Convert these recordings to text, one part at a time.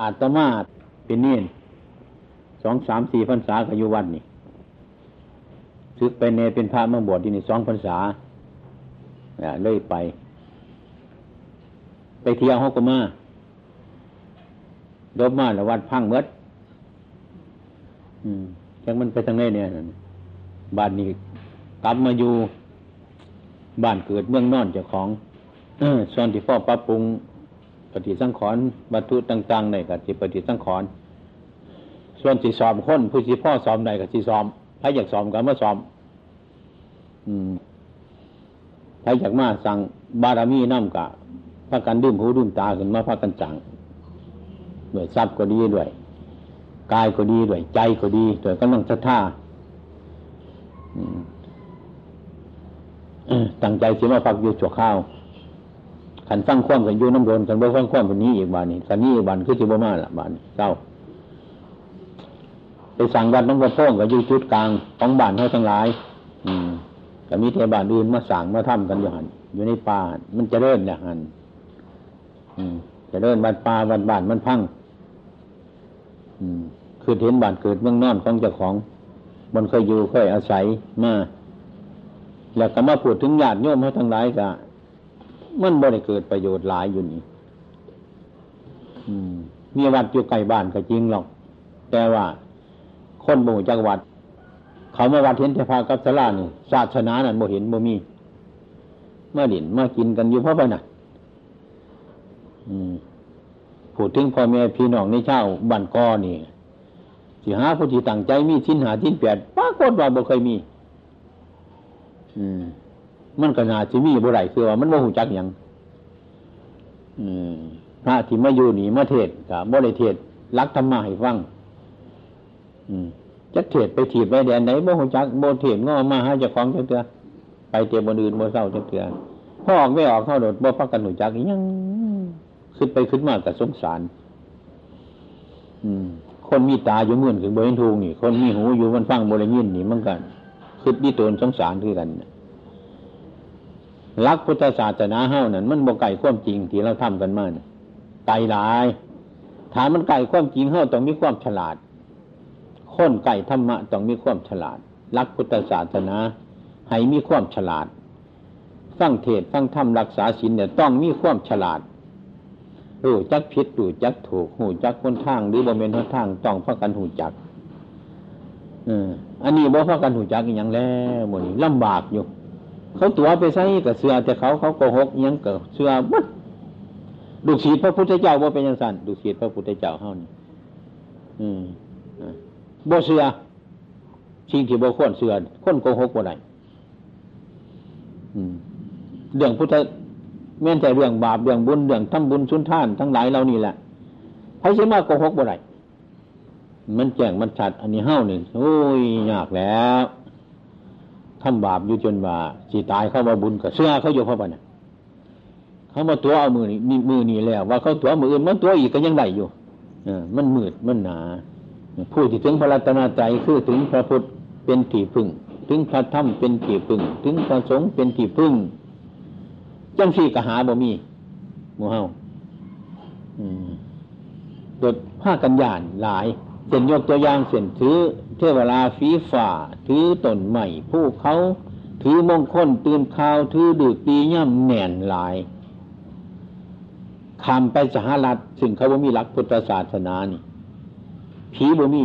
อาตมาเป็นเนียนสองสามสี่พรรษาขยุวันนี่ซึกไปเนเป็นพระมาบวชที่นี่สองพรรษาเลยไป ไปเที่ยวฮอกมาดบมาแล้ววัดพังเมดอืมจังมันไปทางไหนเนี่ยบ้านนี้กลับมาอยู่ บ้านเกิดเมืองนอนเจ้าของอส่วนที่พ่อปรับปรุง ฏิสังขรณ์วัตถุต่างๆในกับที่ปฏิสังขรณ์ส่วนสีสอมคนผู้สีพ่อสอมในกับสีสอมใครอยากสอมกันเมื่อสอมอืมใครอยากมาสั่งบารมีน้ำกะพากันดื่มหูดื่มตาขึ้นมาพากันจังด้วยทรัพย์ก็ดีด้วยกายก็ดีด้วยใจก็ดีด้วยก็ต้องศรัทธาตั้งใจสิมาพักอยู่จัวข้าว ขันฟังคว่ำกันอยู่น้ำโดนขันบ่ฟังคว่ำวันนี้อีกบานนี้ขันนี้อีกบานคือสิบมาละบานเจ้าไปสั่งวัดน้องกระโพ่งกับยูจุดกลางของบ้านเขาทั้งหลาย อืมแต่มีเทบานอื่นมาสั่งมาทำกันอยู่หันอยู่ในป่ามันจะเริ่มเนี่ยหันอืมจะเริ่มบ้านป่าบ้านบ้านมันพังอืมคือเห็นบ้านเกิดเมืองนอนของเจ้าของ มันเคยอยู่เคยอาศัยมาแล้วก็มาพูดถึงญาติโยมเขาทั้งหลายกะ มันบ่ได้เกิดประโยชน์หลายอยู่นี่มีวัดอยู่ใกล้บ้านก็จริงหรอก แต่ว่าคนหมู่จังหวัด เขามาวัดเห็นเทพากับสลานี่ศาสนานั่นบ่เห็นบ่มีเมื่อดินมากินกันอยู่เพราะไปน่ะพูดถึงพ่อแม่พี่น้องในเช่าบ้านก้อนี่สิหาผู้ที่ตั้งใจมีทิ้นหาทิ้นแปดปรากฏว่าบ่เคยมี อืม มันก็น่าจะมีบุไรคือว่ามันโมหูจักอย่างพระที่มาอยู่หนีมาเทศกับบริเทศรักธรรมะให้ฟังจักเทศไปถีบไปแดนไหนโมหูจักโมเทศง้อมาหาเจ้าของเจ้าเตือไปเตียบนอื่นโมเศร้าเจ้าเตือพ่อออกไม่ออกเข้าโดดโมพักกันหนูจักยังขึ้นไปขึ้นมากกับสงสาร อืม คนมีตาอยู่เงื่อนถึงบริเวณทูนี่ คนมีหูอยู่มันฟังบริเวณนี่มันกันคือดีตนสงสารคือกัน ลักพุทธศาสนาเฮ้านั่นมันบกไก่ความจริงที่เราทำกันมาไก่หลายถามมันไก่ความจริงเฮ้าต้องมีความฉลาดค้นไก่ธรรมะต้องมีความฉลาดลักพุทธศาสนาให้มีความฉลาดฟังเทศฟังธรรมรักษาศีลเนี่ยต้องมีความฉลาดรู้จักผิดรู้จักถูกหูจักคนทางหรือบริเวณทางต้องพักกันหูจักอันนี้บ่พักกันหูจักอย่างแล้วหมดลำบากอยู่ เขาตัวไปใส่กับเสือแต่เขาเขาโกหกยังเกับเสือบัดดูสีพระพุทธเจ้าว่าเป็นยังสันดูสีพระพุทธเจ้าเฮานี่อืมบ่เสือสิ่งที่บ่ควรเสือคนโกหกบ่ได้เรื่องพุทธแม่นใจเรื่องบาปเรื่องบุญเรื่องทำบุญชุนท่านทั้งหลายเรานี่แหละใครเชื่อมาโกหกบ่ได้มันแจ้งมันชัดอันนี้เฮ้าหนึ่งโอ้ยยากแล้ว ทำบาปอยู่จนว่าสิตายเข้ามาบุญกับเสื้อเขาอยู่เพราะว่าเนี่ยเขามาตัวเอามือนี่มือนี่แล้ว ว่าเขาตัวมืออื่นมันตัวอีกก็ยังได้อยู่อมันมืดมันหนาผู้ที่ถึงพระรัตนตรัยคือถึงพระพุทธเป็นที่พึ่ง ถึงพระธรรมเป็นที่พึ่ง ถึงพระสงฆ์เป็นที่พึ่งจังสี่กหาบ่มีโมเฮาโดดผ้ากันยานหลาย เส้นยกตัวอย่างเส้นถือเทวราฟีฝ่า ถือต้นใหม่ผู้เขาถือมงคลตื่นข่าวถือดืดปีย่ำแน่นหลายคำไปสหรัฐซึ่งเขาบ่มีหลักพุทธศาสนานี่ผีบ่มี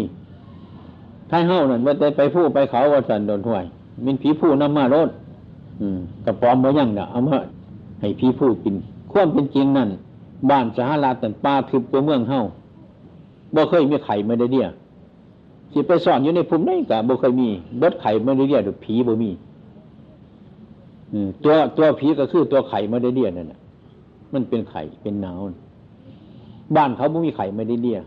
ถ้าเฮ้านั่นว่าได้ไปผู้ไปเขาว่าสันโดนห้วยมีผีผู้นำมารถอืมกระปอมบ่ยั่งเนาะเอามาให้ผีผู้กินความเป็นจริงนั่นบ้านสหรัฐแต่ป้าทึบตัวเมืองเฮ้า บ่เคยมีไข่ไม่ได้เดียสิไปสอนอยู่ในภูมิไหนกะบ่เคยมีเบิดไข่ไม่ได้เดียหรือผีบ่มีตัวตัวผีก็คือตัวไข่ไม่ได้เดียนั่นแหะมันเป็นไข่เป็นหนาวบ้านเขาบ่มีไข่ไม่ได้เดีย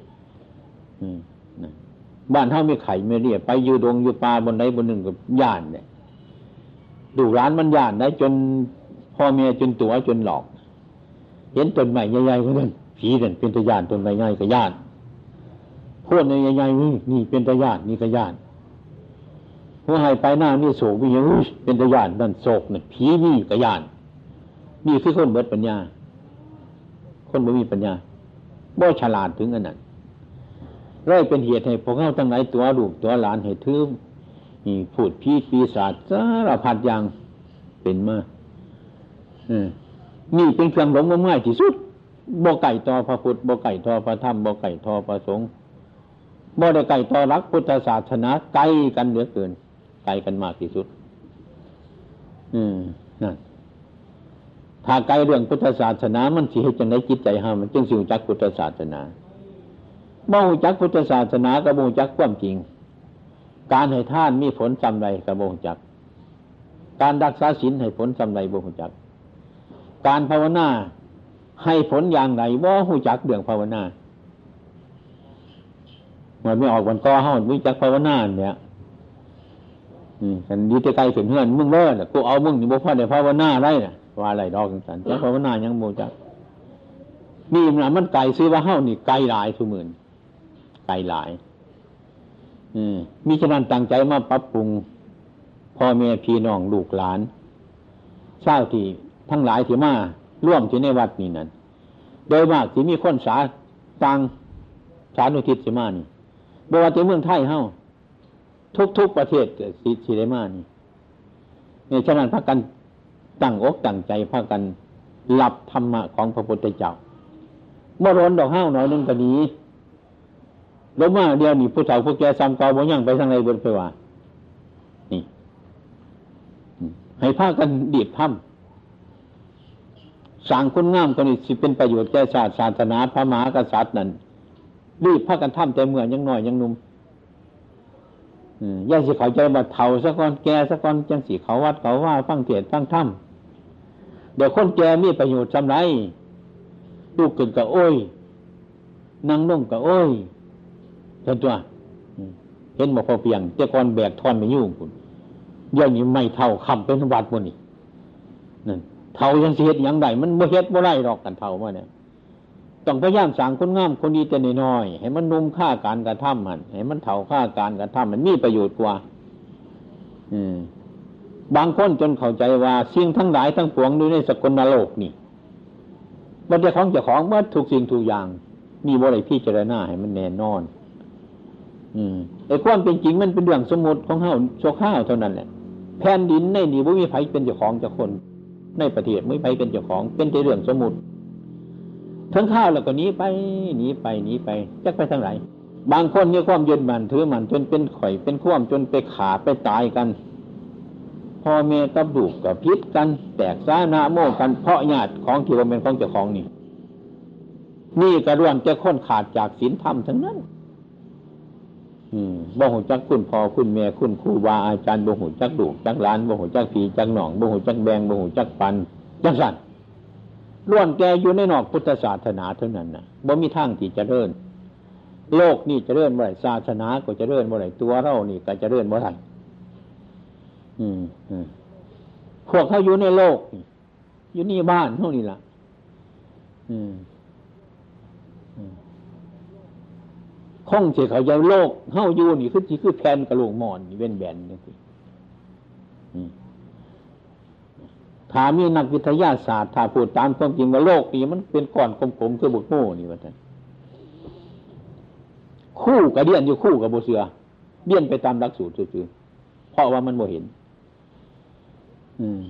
บ้านเขามีไข่ไม่เดียไปอยู่ดงอยู่ป่าบนไหนบนหนึ่งกับย่านเนี่ยดูร้านมันย่านได้จนพ่อแม่จนตัวจนหลอก เห็นต้นใหม่ใหญ่ๆคนนั้นผีนั่นเป็นตะยานต้นใหม่ใหญ่กับย่าน พวกในใหญ่ๆนี่นี่เป็นตะญาตินี่กะญาติหัวหายไปหน้านี่โศกวิญญาณเป็นตะญาตินั่นโศกเนี่ยผีนี่กะญาตินี่คือคนเบิดปัญญา คนไม่มีปัญญาบ่ฉลาดถึงอันนั้นเลยเป็นเหตุให้พวกเขาทั้งหลายตัวลูกตัวหลานให้ทืมนี่พูดพีปีศาจสารพัดอย่างเป็นมานี่เป็นเครื่องหลงง่ายที่สุดบ่ไก่ต่อพระพุทธบ่ไก่ต่อพระธรรมบ่ไก่ต่อพระสงฆ์ บ่ได้ไก่ต่อรักพุทธศาสนาไกลกันเหลือเกิน ไกลกันมากที่สุด อืมนั่นถ้าไกลเรื่องพุทธศาสนา มันสิให้จังไดจิตใจห้ามันจึงสิจักพุทธศาสนาบ่หูจักพุทธศาสนากับบ่จักความจริง การให้ท่านมีผลจำไรกับบ่จัก การรักษาศีลให้ผลจำไรบ่หูจัก การภาวนาให้ผลอย่างไรบ่หูจักเรื่องภาวนา มันไม่ออกวันก้อห้าวิจักภาวนาเนี่ยฉันดีแต่ไกลเสียเพื่อนมึงเลิศกูเอามึงนี่บ่พ่อได้ภาวนาไรน่ะว่าอะไรดอกสันจะภาวนายังโมจักนี่มันมันไกลซื้อว่าเฮ้านี่ไกลหลายทุกมื่นไกลหลาย อืมมีฉะนั้นตั้งใจมาปรับปรุงพ่อแม่พี่น้องลูกหลานเศร้าที่ทั้งหลายที่มาร่วมที่ในวัดนี้นั้นโดยมากที่มีคนสาตังสานุทิศสิมานี่ บว่าจะเมืองไทยเฮาทุกๆประเทศสิสิได้มานี่เนี่ยฉะนั้นพากันตั้งอกตั้งใจพากันหลับธรรมะของพระพุทธเจ้าเมื่อร้อนดอกห้าวหน่อยนึงก็ดีลงมาเดียวนี่ผู้เฒ่าผู้แก่ซ้ำเก่าบ่ยังไปทางไหนบนไปว่านี่ ให้พากันดีดถ้ำสั่งคุณงามคนนี้สิเป็นประโยชน์แก่ชาติศาสนาพระมหากษัตริย์นั้น รีบพากันถ้ำแต่เมื่อยังหน่อยยังนุ่มย่าสิเขาใจบัดเทาสักก้อนแก่สักก้อนจังสีเขาวัดเขาว่าฟังเทศฟังถ้ำเดี๋ยวคนแก่มีประโยชน์จำไรลูกขึ้นกับโอ้ยนั่งนุ่งกับโอ้ยเห็นตัวเห็นบอกพอเพียงเจ้าก้อนแบกทอนไปยุ่งคุณย่างนี้ไม่เท่าคำเป็นวัดมันนี่นั่นเท่ายังเสียดยังไงมันโมเฮ็ดโมไรหรอกกันเท่ามาเนี่ย ต้องพยายามสั่งคนงามคนดีแต่น้อยให้มันนุ่มค่าการกระทำมันให้มันเท่าค่าการกระทำมันมีประโยชน์กว่า อืม บางคนจนเข้าใจว่าสิ่งทั้งหลายทั้งปวงอยู่ในสกลนโลกนี่มันจะของจะของเมื่อถูกสิ่งถูกอย่างมีบริพิจารณาให้มันแน่นอน อืมไอ้ความเป็นจริงมันเป็นเรื่องสมมติของเฮาโชข้าวเท่านั้นแหละแผ่นดินในนี้บ่มีไผเป็นเจ้าของเจ้าคน ในประเทศไม่ไผเป็นเจ้าของเป็นแต่เรื่องสมมติ ทั้งข้าวแล้วก็หนีไปหนีไปหนีไปจะไปทางไหนบางคนมีความยึดมันถือมันจนเป็นข่อยเป็นข่วมจนไปขาไปตายกันพ่อแม่กับลูกกับพิษกัน แตกสานาโมกันเพราะญาติของที่ว่าเป็นของเจ้าของนี่ นี่กระด้วนจะค้นขาดจากศีลธรรมทั้งนั้น อืมบ่หูจักคุณพ่อคุณแม่คุณครูบาอาจารย์บ่หูจักดูจักหลานบ่หูจักผีจักหนองบ่หูจักแบงบ่หูจักปันจังสัน ล้วนแกอยู่ในนอกพุทธศาสนาเท่านั้นนะบ่มีทางที่จะเริ่นโลกนี่จะเริ่นเมื่อไรศาสนาก็จะเริ่นเมื่อไรตัวเรานี่ก็จะเริ่นเมื่อไรอืมพวกเขาอยู่ในโลก อยู่นี่บ้านเท่านี้ละอืมคงเสียเขาจะโลกเฮาอยู่นี่คือที่คือแผ่นกระโหลกหมอนเว้นแบนนี่สิ ถามีนักวิทยาศาสตร์ถ้าพูดตามความจริงว่าโลกนี้มันเป็นก้อนกลมๆคือบุกโม่นี่ว่าท่านคู่กับเดียนอยู่คู่กับโบเสือเดียนไปตามหลักสูตรซื่อเพราะว่ามันโมเห็น อืม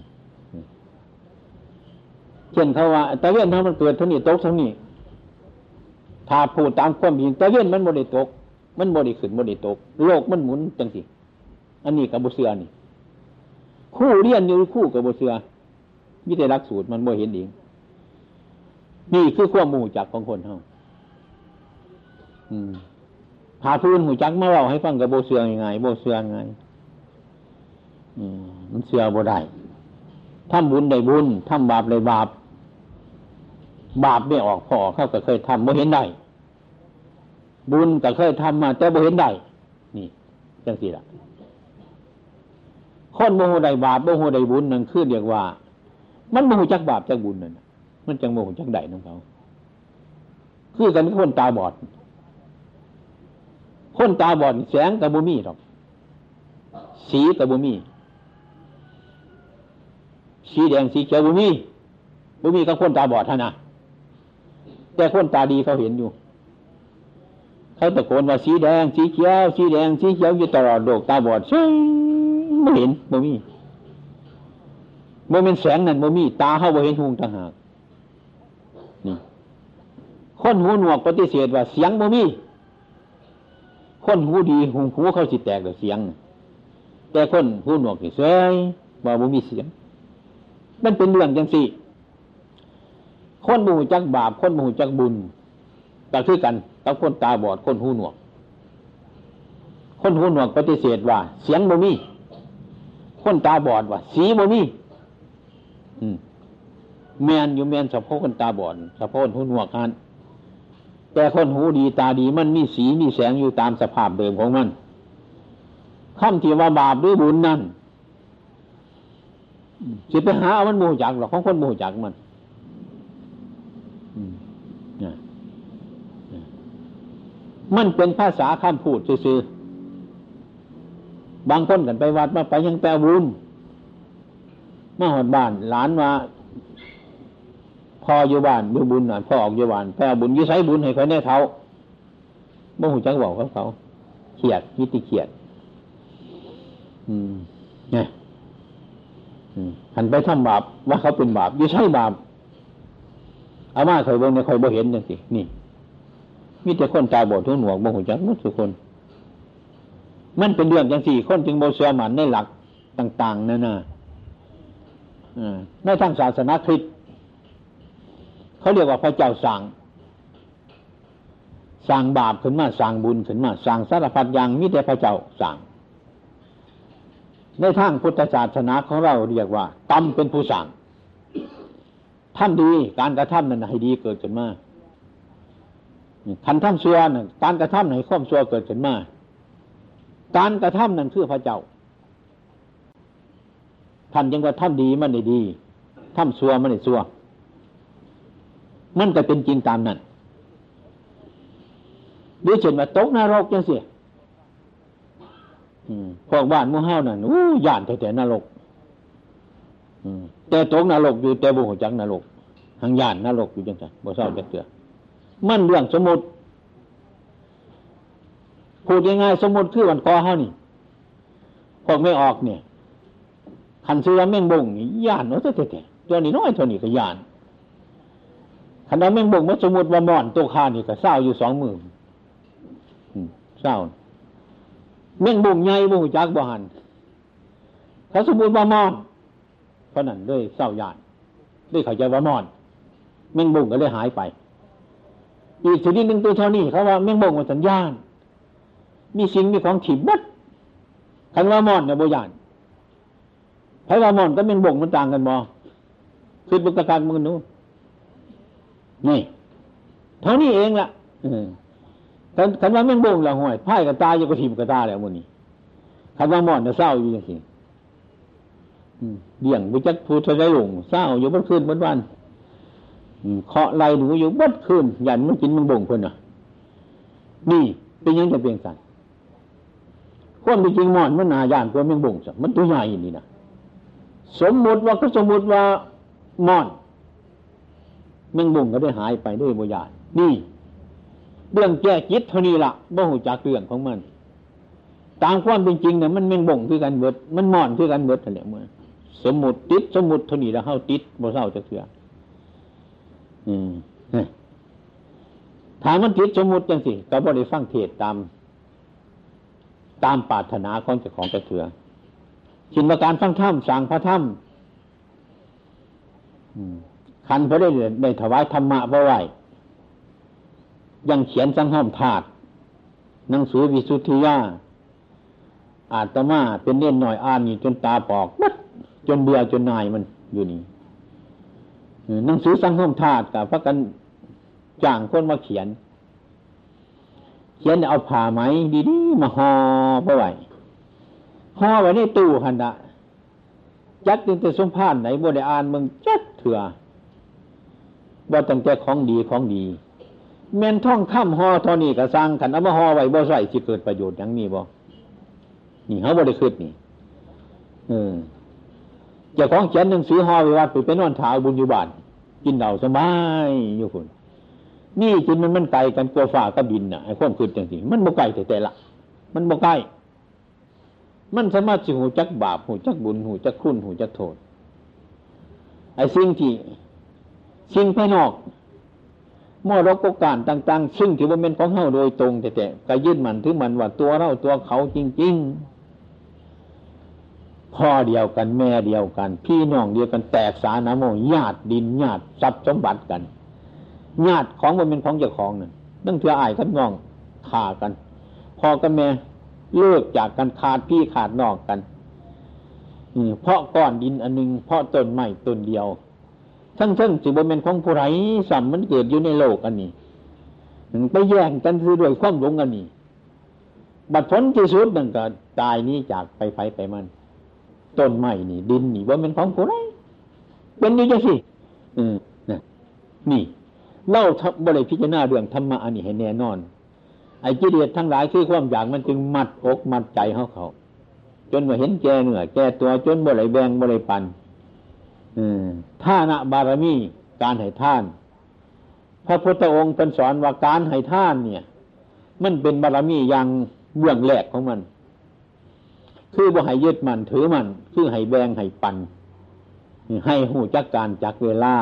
เช่นเขาว่าตะเวียนถ้ามันเกิดเท่านี้ตกเท่านี้ถ้าพูดตามความจริงตะเวียนมันโมได้ตก มันโมได้ขึ้นโมได้ตก โลกมันหมุนจังสิอันนี้กับโบเสือนี่ คู่เรียนอยู่คู่กับโบเสือ มิได้รักสูตรมันบ่เห็นเองนี่คือความมูจักของคนเท่าหาพื้นหูจักมาเล่าให้ฟังกับโบเสือยังไงโบเสืองไงมันเสือบ่ได้ทำบุญได้บุญทำบาปได้บาป บาปไม่ออกพอเขาก็เคยทำบ่เห็นได้ บุญก็เคยทำมา แต่บ่เห็นได้ นี่จังสิละคนโมโหได้บาปโมโหได้บุญนั่นคือเรียกว่า มันโมโหจักบาปจักบุญนั่นมันจังโมโหจักใดน้องเขา คือกันคนตาบอด คนตาบอดแสงกับบุมีหรอก สีกับบุมี สีแดงสีเขียวบุมีบุมีกับคนตาบอดท่านะแต่คนตาดีเขาเห็นอยู่ เขาตะโกนว่าสีแดงสีเขียวสีแดงสีเขียวอยู่ตลอดโลกตาบอดใช่ไม่เห็นบ่มี บ่เป็นแสงนั่นบ่มีตาเขาบ่เห็นหุงต่างหากนี่คนหูหนวกปฏิเสธว่าเสียงบ่มีคนหูดีหูหูเขาสิแตกกับเสียง แต่คนหูหนวกเฉยว่าบ่มีเสียง มันเป็นเรื่องจังสี่ คนบูจักบาป คนบูจักบุญก็คือกันกับคนตาบอดคนหูหนวก คนหูหนวกปฏิเสธว่า เสียงบ่มีคนตาบอดว่า สีบ่มี แมนอยู่แมนสะโพกคนตาบอดสะโพกหูหนวกฮันแต่คนหูดีตาดีมันมีสีมีแสงอยู่ตามสภาพเดิมของมันคำที่ว่าบาปหรือบุญนั่นสิไปหาเอามันโมหจักหรอกของคนโมหจักมันมันเป็นภาษาคำพูดซื่อบางคนกันไปวัดมาไปยังแปลบุญ มาหอดบ้าน หลานมาพ่ออยู่บ้านอยู่บุญหน่อยพ่อออกอยู่บ้านแปลบุญยิ่ใช้บุญให้เขาแน่เท้าโมหูจักบอกเขาเขาเขียดยิติเขียด อืมเนี่หันไปทำบาปว่าเขาเป็นบาปยิ่ใช้บาปอามาเคยบ่เนี่ยเคยบ่เห็นจังสินี่มีแต่คนตาบอดทุกหนวกบ่หูจักมุดทุกคน มันเป็นเรื่องจังสี่คนจึงโบเสือมันในหลักต่าง ๆนั่นน่ะ ในทางศาสนาคริสต์เขาเรียกว่าพระเจ้าสั่งสั่งบาปขึ้นมาสั่งบุญขึ้นมาสั่งสารพัดอย่างมิแต่พระเจ้าสั่งในทางพุทธศาสนาของเราเรียกว่าตมเป็นผู้สั่งท่านดีการกระทำนั้นให้ดีเกิดขึ้นมาคันทำชั่วนั่นการกระทำให้ข้อมชั่วเกิดขึ้นมาการกระทำนั้นคือพระเจ้า ท่านยังว่าทำดีมันได้ดีทำชั่วมันได้ชั่วมันก็เป็นจริงตามนั้นหรือเช่นว่าตกนรกจังสิพวกบ้านมู่เฮานั่นอู้ย่านแต่แต่นรกแต่ตกนรกอยู่แต่บุหัวจักนรกทางย่านนรกอยู่จังสันบ่เศร้าจะเตือมันเรื่องสมมติพูดยังไงสมมติคือวันกอเฮานี่พวกไม่ออกเนี่ย ขันเสือแม่งบงนี่ย่านเนาะแต่แต่ตัวนี้น้อยเท่านี้ก็ย่านขันเอาแม่งบงมาสมมติว่าม่อนตัวคานี่ก็เศร้าอยู่สองมือเศร้าแม่งบงใหญ่บ่หูจักบ่หันถ้าสมมติว่ามอนเพราะนั้นด้วยเศร้าย่านด้วยเขาใจว่ามอน แม่งบงก็เลยหายไป อีกชนิดหนึ่งตัวเท่านี้เขาว่าแม่งบงมันสัญญาณมีสิ่งมีของถิ่มบัดคันว่ามอนเนี่ยโบยาน ไพว่ามอนก็แม่งบงมันต่างกันบ่คือบุกการมือนู้นี่เท่านี้เองละ่ะคันคันว่าแม่งบ่งละห่วยไพ่กับตาอยู่กับทิมกับตาแล้วมันนี่คันว่าหมอนจะเศร้าอยู่ย่างสิเดี่ยงบุจักพูทะเลหลงเศร้าอยู่บนคืนบนวันเคาะไหลหนูอยู่บัดคืนยันมันกินมันบ่งเพิ่นอะ นี่เป็นยังจะเปลี่ยนสันคนจริงหมอนมันนายานกว่าแมงบ่งสัมันตัวใหญ่นี่นะ สมมติว่าก็สมมติว่ามอนแมงบ่งก็ได้หายไปด้วยบุญญาณนี่เรื่องแก้จิตเท่านี้ละบ่หูจักเรื่องของมัน ตามความเป็นจริงเนี่ยมันแมงบ่งคือกันเบิด มันมอนคือกันเบิดอะไรเมื่อสมมติติดสมมติเท่านี้แล้วเข้าติดบ่เศร้าจะเถื่ออืมถามมันติดสมมติจังสิก็บ่ได้ฟังเทศตาม ตามปรารถนาของเจ้าของจะเถื่อ ชินประการฟังถ้ำสั่งพระถ้ำคันพระได้ได้ถวายธรรมะพระไหวยังเขียนสังห้อมธาตุหนังสือวิสุทธิยาอาตมาเป็นเน่นหน่อยอ่านอยู่จนตาปอกมัดจนเบื่อจนนายมันอยู่นี่หนังสือสังห้อมธาตุกับพระกันจ้างคนมาเขียน เขียนเอาผ่าไหมดีๆมาห่อพระไหว ห่อไว้ในตู้หันดะจัดตั้งแต่สมพานไหนบ่ได้อ่านมึงจัดเถื่อว่าตั้งแต่ของดีของดีแม่นท่องคำห่อทอนี่ก็สร้างขันเอามาห่อไว้บ่ใส่ที่เกิดประโยชน์อย่างนี้บ่นี่เขาบ่ได้คืดนี่เออจ้าของเขียนหนังสือห่อไว้วัดไปเป็นนอนถาวบุญอยู่บ้านกินเหล่าสบายอยู่คนนี่จินมันมันไกลกันกลัวฝ่ากับดินน่ะไอ้ความคืดจังสิมันบ่ไกลแต่แต่ละ มันบ่ไกล มันสามารถสิหูจักบาปหูจักบุญหูจักคุณหูจักโทษไอ้สิ่งที่สิ่งภายนอกมอรดกการต่าง ๆ ซึ่งถือว่าเป็นของเฮาโดยตรงแต่ก็ยึดมันถือมันว่าตัวเราตัวเขาจริง ๆ พ่อเดียวกันแม่เดียวกัน พี่น้องเดียวกันแตกสานาโมญาติดินญาติทรัพย์สมบัติกันญาติของมันเป็นของเจ้าของนั่นตั้งเถื่ออายกันน้องขากันพ่อกับแม่ เลิกจากกันขาดพี่ขาดนอกกันเพราะก้อนดินอันหนึ่งเพราะต้นไม้ต้นเดียว ทั้งทั้งสิบเป็นของผู้ไรสัมมันเกิดอยู่ในโลกอันนี้ไปแย่งกันคือด้วยความหลงอันนี้ บัดพ้นที่สุดนั่นก็ตายนี้จากไปไฟไปมันต้นไม้นี่ ดินนี่ว่าเป็นของผู้ไรเป็นนี่จังสิอืมนี่เล่าบริพิจารณาเรื่องธรรมะอันนี้ให้แน่นอน ไอ้กิเลสทั้งหลายคือความอยากมันจึงมัดอกมัดใจเขาเขา จนมาเห็นแก่เหนื่อยแก่ตัวจนบริแบงบริปันท่านะบารมีการให้ท่าน พระพุทธองค์เป็นสอนว่าการให้ท่านเนี่ย มันเป็นบารมีอย่างเบื้องแรกของมัน คือบ่ให้ยึดมันถือมัน คือให้แบงให้ปันให้หูจักการจักเวลา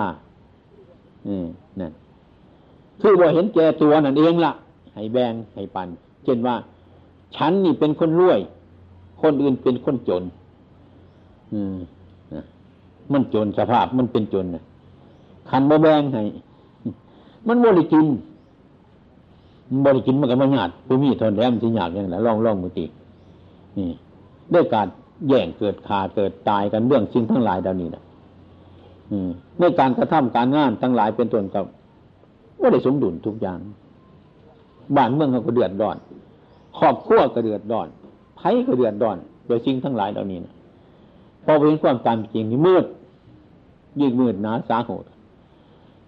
อืมนั่นคือว่าเห็นแก่ตัวนั่นเองละ่ะ ให้แบงให้ปัน เช่นว่า ฉันนี่เป็นคนรวย คนอื่นเป็นคนจน อืมมันจนสภาพมันเป็นจนนะขันบ่แบงให้มันบริกินบริกินมันก็ไม่หยาดผู้มีทนแรมที่หยาดอย่างไรล่องล่องมือตีนี่ด้วยการแย่งเกิดขาเกิดตายกันเรื่องสิ่งทั้งหลายดาวนี้นะด้วยการกระทำการงานทั้งหลายเป็นต้นกับว่าได้สมดุลทุกอย่าง บ้านเมืองเขาก็เดือดร้อนครอบครัวก็เดือดร้อนไผ่ก็เดือดร้อนโดยสิ่งทั้งหลายเหล่านี้นะพอเป็นความตามจริงนี่มืด ยิ่งมืดหนาสาหด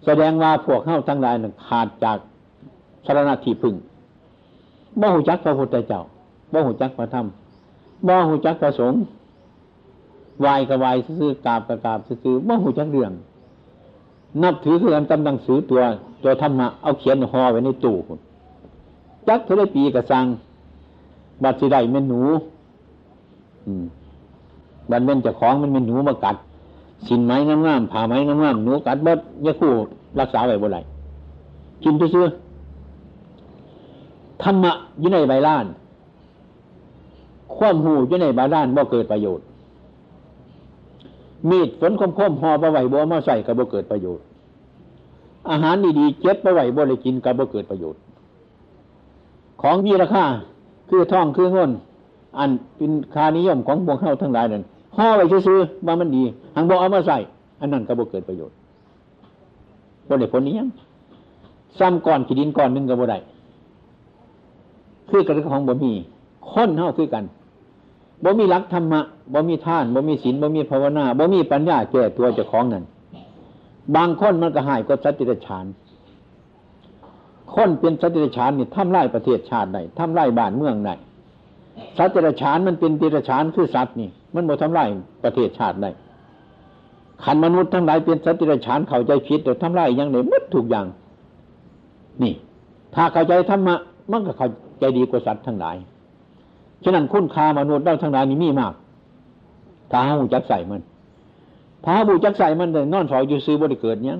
แสดงว่าพวกเข้าทั้งหลายนั้นขาดจากสารณที่พึ่งบ่หูจักพระพุทธเจ้าบ่หูจักพระธรรมบ่หูจักพระสงฆ์วายกับวายซื้อกาบกับกาบซื้อบ่หูจักเรื่อง นับถือคือการตำหนังสือตัวตัวธรรมะเอาเขียนห่อไว้ในตู้ จักเท่าไรปีกระสังบัดสิได้เม่นหนูบัดเม่นจะคล้องมันเป็นหนูมากัด สินไม้งามๆผ่าไม้งามๆหนูกัดบดยาคู่รักษาไว้บ่ไรกินไปซื่อธรรมะอยู่ในใบล้าน ความหูอยู่ในใบล้านบ่เกิดประโยชน์มีดฝนคมคมหอประไหวบ่มาใส่กับบ่เกิดประโยชน์ อาหารดีๆเจ็บประไหวบ่เลยกินกับบ่เกิดประโยชน์ ของมีราคาคือทองคือเงินอันเป็นคานิยมของพวกเข้าทั้งหลายนั่นห่อไว้ซื้อว่ามันดีหางบอกเอามาใส่ อันนั้นก็บ่เกิดประโยชน์บ่ได้ผลนี้ยังซ้ำก่อนขีดินก่อนหนึ่งก็บ่ได้คือกันของบ่มีค้นเท่าคือกันบ่มีรักธรรมะบ่มีท่านบ่มีศีลบ่มีภาวนาบ่มีปัญญาแก่ตัวเจ้าของนั่นบางคนมันก็หายก็สัตว์ติฉาน คนเป็นสัตว์ติฉานนี่ทำลายประเทศชาติได้ทำลายบ้านเมืองได้สัตว์ติฉานมันเป็นติฉานคือสัตว์นี่ มันบ่ทำลายประเทศชาติได้ขันมนุษย์ทั้งหลายเป็นสัตว์ติฉานเข้าใจผิดแต่ทำลายอย่างไหนมดถูกอย่าง นี่ ถ้าเข้าใจธรรมะมันก็เข้าใจดีกว่าสัตว์ทั้งหลายฉะนั้นคุณค่ามนุษย์เราทั้งหลายนี่มีมากถ้าหูจักใส่มันถ้าบูจักใส่มันเลยนอนสอยอยู่ซื้อบริเกิดเนี้ย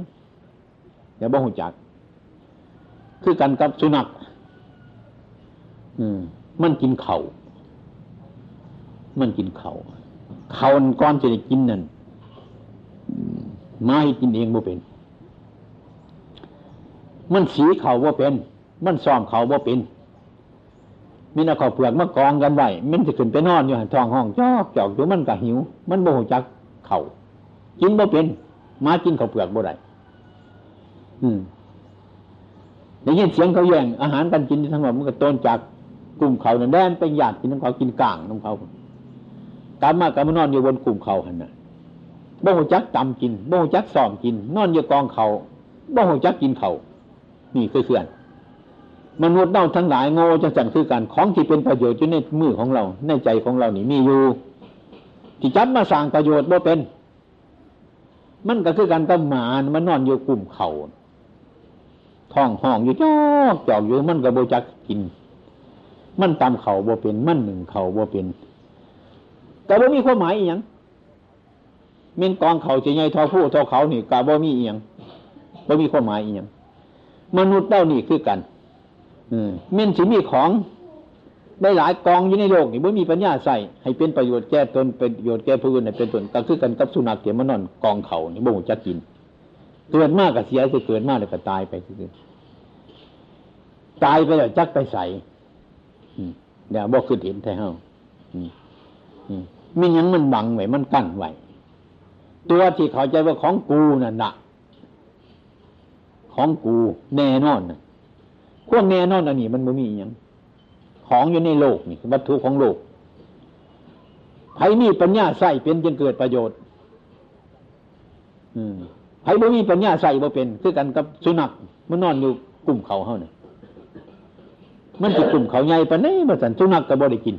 อย่าบ่หูจัก คือกันกับสุนัขอืมมันกินเข่ามันกินเขาเขาก้อนจะได้กินนั่นมาให้กินเองบ่เป็น มันสีเขาบ่เป็น มันซ้อมเขาบ่เป็นมีนาเขาเปลือกมากองกันไว้มันจะขึ้นไปนอนอยู่หันทองห้องจอกจอกอยู่มันก็หิว มันโมโหจักเขากินบ่เป็นมากินเขาเปลือกบ่ได้อืม ได้ยินเสียงเขาแย่งอาหารกันกินทั้งหมดมันก็ต้นจากกลุ่มเขาเนี่ยแดนไปหยาดกินน้ำเขากินก่างน้ำเขากลับมากลับมานอนอยู่บนกลุ่มเขาหันน่ะบ่หูจักตำกินบ่หูจักซ้อมกิน นอนอยู่กองเขาบ่หูจักกินเขานี่คือเสื่อนมนุษย์เน่าทั้งหลายโง่จังสันคือกันของที่เป็นประโยชน์อยู่ในมือของเรา ในใจของเรานี่มีอยู่ ที่จับมาสร้างประโยชน์บ่เป็น มันก็คือการตำหมานมันนอนอยู่กลุ่มเขา ท้องห้องอยู่จอกจอกอยู่มันกระโบจักกิน มันตำเข่าบ่เป็นมันหนึ่งเข่าบ่เป็นแต่บ่มีความหมายอีหยังเม่นกองเข่าจะใหญ่ทอผู้ทอเขานี่กะบ่มีอีหยังบ่มีความหมายอีหยังมนุษย์เต้านี่คือกัน อืมเม่นสิมีของได้หลายกองอยู่ในโลกนี่บ่มีปัญญาใส่ให้เป็นประโยชน์แก่ตนเป็นประโยชน์แก่ผู้อื่นเป็นตนก็คือกันกับสุนัขเกี่ยมันนอนกองเขานี่บ่จักกิน เกิดมากกับเสียจะเกิดมากเลยก็ตายไปคือตายไปแล้วจักไปใส่เดี๋ยวบอกคือเห็นแท้เฮามีอยังมันบังไว้มันกั้นไว้ตัวที่เขาใจว่าของกูน่ะหนักของกูแน่นอนนะควแน่นอนอันนี้มันไม่มีอย่างของอยู่ในโลกนี่วัตถุของโลกใครมีปัญญาใส่เป็นจึงเกิดประโยชน์ อืม ใครไม่มีปัญญาใส่บ่เป็น คือกันกับสุนัขมันนอนอยู่กลุ่มเขาเฮาเนี่ยมันจะกลุ่มเขาใหญ่ปะนี่มาสันสุนัขก็บ่ได้กิน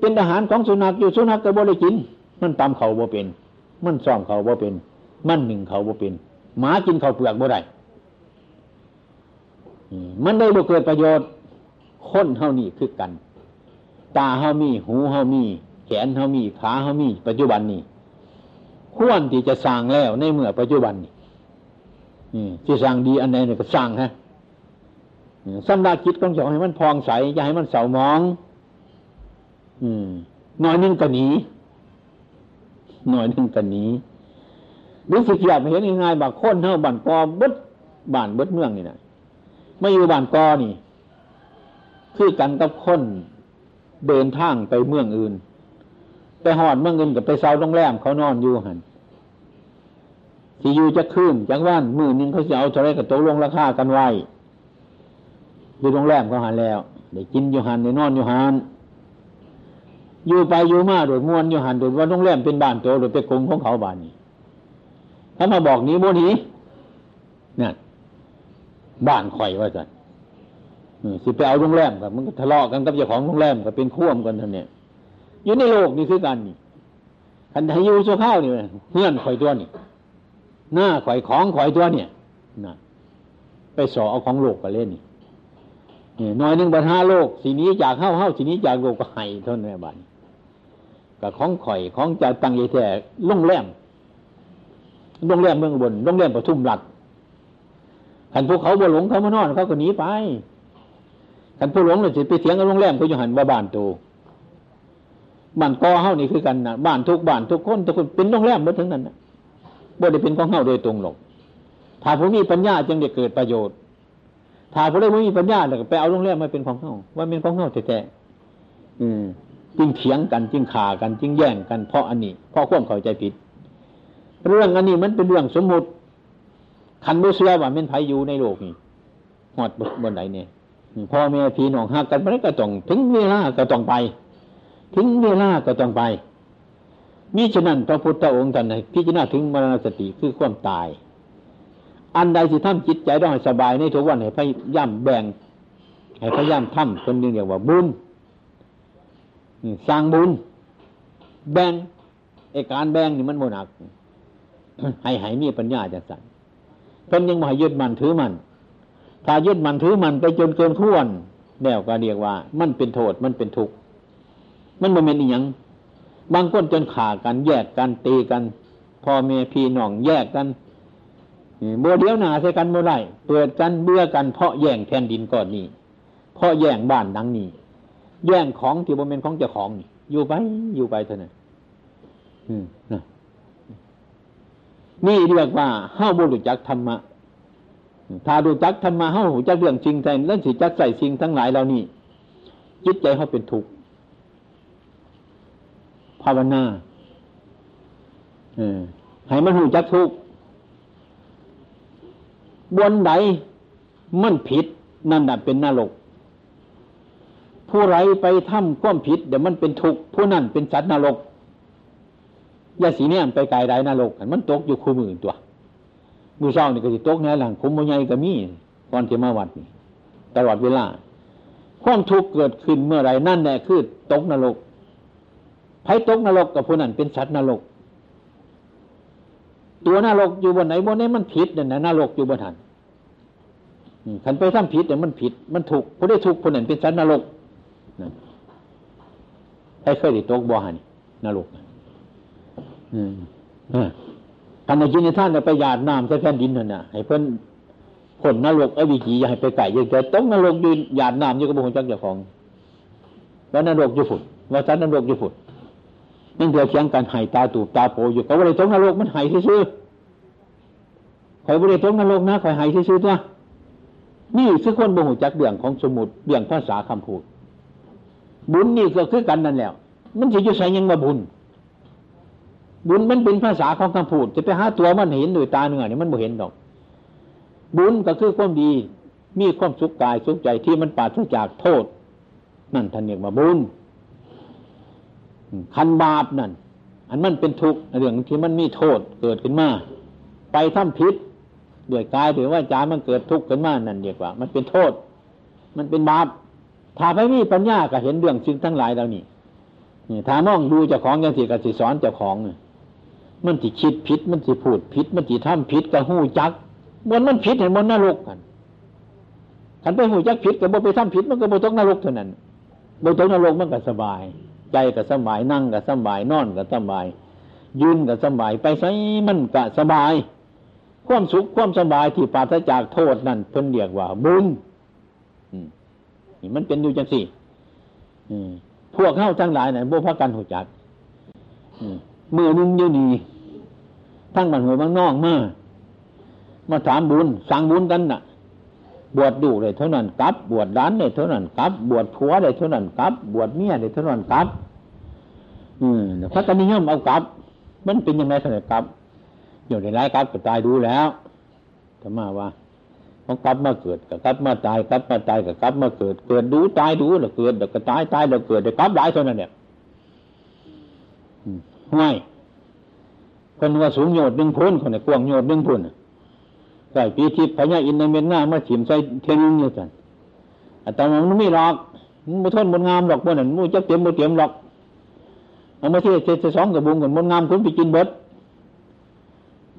เป็นอาหารของสุนัขอยู่สุนัขก็บ่ได้กิน มันตำเขาบ่เป็น มันซ่อมเขาบ่เป็น มันหนึ่งเขาบ่เป็น หมากินเขาเปลือกบ่ได้มันได้บ่เกิดประโยชน์คนเฮานี่คือกัน ตาเฮามี หูเฮามี แขนเฮามี ขาเฮามี ปัจจุบันนี้ ควรที่จะสร้างแล้วในเมื่อปัจจุบันนี้ที่สร้างดีอันไหนเนี่ยก็สร้างฮะสำหรับคิดของเจ้าให้มันพองใสอย่าให้มันเสามอง อืมน้อยนึงก็หนีน้อยนึงก็หนีหรือสิเกียบเห็นง่ายๆบางคนเท่าบ้านกอบดบ้านบดเมืองนี่นะไม่อยู่บ้านกอนี่ คือกันกับคนเดินทางไปเมืองอื่น ไปหอดเมื่อเงอื่นกับไปเซาโรงแรมเขานอนอยู่หันที่อยู่จะขึ้นจากว่านมือนึงเขาจะเอาเท่าไรกับตกลงราคากันไว้อยู่โรงแรมเขาหันแล้วได้กินอยู่หันได้นอนอยู่หันอยู่ไปอยู่มาโดยมวนอยู่หันโดยว่าโรงแรมเป็นบ้านโตโดยเป็นกรงของเขาบ้านนี้ถ้ามาบอกนี้โมนี้เนี่ยบ้านข่อยว่าจันสิไปเอาโรงแรมกับมันก็ทะเลาะกันกับเจ้าของโรงแรมกับเป็นข่วมกันท่านเนี่ย อยู่ในโลกนี่คือกันนี่คันทายุโซข้าวนี่เพื่อนข่อยตัวนี่หน้าข่อยของข่อยตัวเนี่ยนะไปสอเอาของโลกกันเล่นนี่น้อยหนึ่งบรรหาโลก สีนี้จากเข้าเข้าสีนี้จากโลกก็ให้เท่านั้นบ้านกับของข่อยของจะตังยแท้ล่งแรมโรงแรมเมืองบนโรงแรมปทุมรัฐขันพวกเขาบ่หลงเขามานอนเขาก็หนีไปขันพวกหลงเลยสิไปเถียงกับโรงแรมเขาอยู่หันบ้านโต บ้านกอเฮานี่คือกันนะบ้านทุกบ้านทุกคนทุกคนเป็นโรงแรมหมดทั้งนั้นนะบ่ได้เป็นของเฮาโดยตรงหรอกถ้าผมมีปัญญาจึงได้เกิดประโยชน์ถ้าผมไม่มีปัญญาเลยไปเอาโรงแรมมาเป็นของเฮาว่าเป็นของเฮาแท้ๆอืมจึงเถียงกันจึงข่ากันจึงแย่งกันเพราะอันนี้เพราะความเข้าใจผิด เรื่องอันนี้มันเป็นเรื่องสมมุติคันบุเสือว่าเป็นไผอยู่ในโลกนี่หอดบนไหนเนี่ยพ่อแม่พี่น้องหักกันไปก็ต้องถึงเวลาก็ต้องไป ถึงเวลาก็ต้องไปมิฉะนั้นพระพุทธองค์ท่านพิจารณาถึงมรณสติคือความตาย อันใดที่ทำจิตใจต้องสบายในทุกวันให้พยายามแบ่งให้พยายามทำคนหนึ่งเรียกว่าบุญสร้างบุญ แบ่งไอการแบ่งนี่มันโมนักให้ให้มีปัญญาจากสันเพิ่นยังมายึดมันถือมัน ถ้ายึดมันถือมันไปจนเกินขวนแล้วก็เรียกว่า มันเป็นโทษมันเป็นทุกข์ มันบ่เป็นอีหยังบางคนจนขากัน แยกกันตีกันพ่อแม่พี่น้องแยกกันบัวเดียวหนาใส่กันบ่ได้เปิดกันเบื่อกันเพราะแย่งแผ่นดินก่อนนี้เพราะแย่งบ้านดังนี้ แย่งของที่บ่เป็นของเจ้าของนี่อยู่ไปอยู่ไปเท่านั้นนี่เรียกว่าเฮ้าบุรุจักธรรมะถ้าดูจักธรรมะเฮ้าจักเรื่องจริงใจแล้วสิจักใส่สิ่งทั้งหลายเหล่านี้จิตใจเขาเป็นทุกข์ ภาวนาให้มันหูจักทุกบนไหนมันผิด นั่นน่ะเป็นนรก ผู้ไรไปทำความผิด เดี๋ยวมันเป็นทุกข์ผู้นั่นเป็นสัตว์นรกยาสีเนี่ยไปกายได้นรกมันตกอยู่คู่มือตัวมือเศร้านี่ก็สิตกในหลังคุมโมยัยก็มีก่อนที่มาวัดนี่ตลอดเวลา ความทุกข์เกิดขึ้นเมื่อไรนั่นแหละคือตกนรก ไผตกนรกกับผู้นั้นเป็นสัตว์นรก ตัวนรกอยู่บนไหนบนนี้มันผิดเนี่ยนะนรกอยู่บนหันขันไปทำผิดเนี่ยมันผิด มันถูกผู้ได้ถูกคนนั้นเป็นสันนรกให้เคยได้ตกบ่หันนรกอืมท่านในยินในท่านไปหยาดน้ำใส่แผ่นดินนั่นน่ะให้เพิ่นคนนรกอวิจีอย่าให้ไปไก่ยังจะตกนรกยืนหยาดน้ำอยู่กับบุคคลจักเจ้าของว่านรกอยู่ฝุดว่าสันนรกอยู่ฝุด นั่นเดียวเชียงกันไห้ตาตูบตาโผอยู่ก็ว่าเลยตกนรกมันไห้ซื่อคอยบริตกนรกนะคอยไห้ซื่อตัวนี่คือคนบุคคลจักเรื่องของสมุดเรื่องภาษาคำพูด บุญนี่ก็คือกันนั่นแล้วมันจะอยู่ใส่ยังมาบุญ บุญมันเป็นภาษาของคำพูด จะไปหาตัวมันเห็นด้วยตาเนื้อนี่มันบ่เห็นดอก บุญก็คือความดี มีความสุขกายสุขใจที่มันปราศจากโทษ นั่นท่านเรียกว่าบุญ คันบาปนั่น อันมันเป็นทุกข์เรื่องที่มันมีโทษเกิดขึ้นมา ไปทำผิดด้วยกายด้วยว่าจามันเกิดทุกข์ขึ้นมานั่นเรียกว่า มันเป็นโทษ มันเป็นบาปถ้าไม่มีปัญญาก็เห็นเรื่องสิ่งทั้งหลายเหล่านี้ถ้ามองดูเจ้าของยังสิกสิสอนเจ้าของมันสิคิดผิดมันสิพูดผิด มันสิทำผิดกับหูจักบนมันผิดเห็นบนนรกกันขันไปหูจักผิดกับบ่ไปทำผิดมันก็บ่ตกนรกเท่านั้นบ่ตกนรกมันก็สบาย ใจก็สบายนั่งก็สบายนอนก็สบาย ยืนก็สบายไปใช้มันก็สบาย ความสุขความสบายที่ปราศจากโทษนั่นเพิ่นเรียกว่า บุญนี่มันเป็นอยู่จังสี่พวกเข้าทั้งหลายเนี่ยบ่พักกันหูจักมือนึงอยู่นี่ทั้งบันหัวบางนอกมามาถามบุญสั่งบุญกันน่ะ บวชดูเลยเท่านั้นกลับ บวชร้านเลยเท่านั้นกลับ บวชผัวเลยเท่านั้นกลับ บวชเมียเลยเท่านั้นกลับ อืมพระกันนิยมเอากลับ มันเป็นยังไงเท่านั้นกลับอยู่ในร้ายกลับก็ตายดูแล้วธรรมาว่าเขากลับมาเกิดกับกลับมาตายกลับมาตายกับกลับมาเกิด เกิดดูตายดูแล้วเกิดแล้วก็ตายตายแล้วเกิดเดี๋ยวกลับหลายเท่านั้นเนี่ยห้วยคนว่าสูงโยดหนึ่งพุนคนนี้กว้างโยดหนึ่งพุน ใส่ปีทิพย์พญาอินในเม็ดหน้ามาถิ่มใส่เทนึงอยู่สันแต่มันไม่หรอกมันทนบนงามหรอกบนนั้นมันจะเต็มบนเต็มหรอกเอามาเทศเทสองกับบุงกันบนงามคุณไปกินเบิด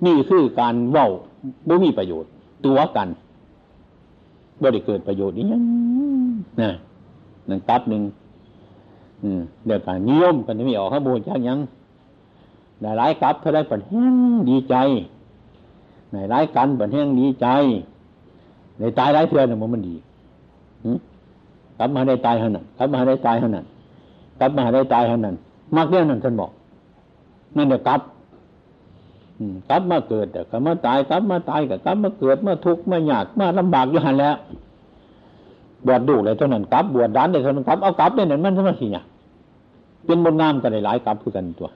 นี่คือการเว้าไม่มีประโยชน์ ตัวกันบ่ได้เกิดประโยชน์นี้ยังนะนั่นตับหนึ่งเดี๋ยวการนิยมกันไม่ออกข้าบูชายังในหลายกับเท่าไรปันแห้งดีใจ ในหลายกันปันแห้งดีใจในตายหลายเทือนเนี่ยมันดีกลับมาได้ตายเท่านั้นกลับมาได้ตายเท่านั้นกลับมาได้ตายเท่านั้นมากเรื่องนั้นท่านบอก นั่นเดี๋ยวกลับกลับมาเกิดแต่กลับมาตายกลับมาตายกับกลับมาเกิดมาทุกข์มาหยาดมาลำบากอยู่หันแล้วบวชดูเลยเท่านั้นกลับบวชด้านเลยเท่านั้นกลับเอากลับได้นั่นมันทำไมสิเนี่ยเป็นบนงามกันหลายกลับคือกันตัว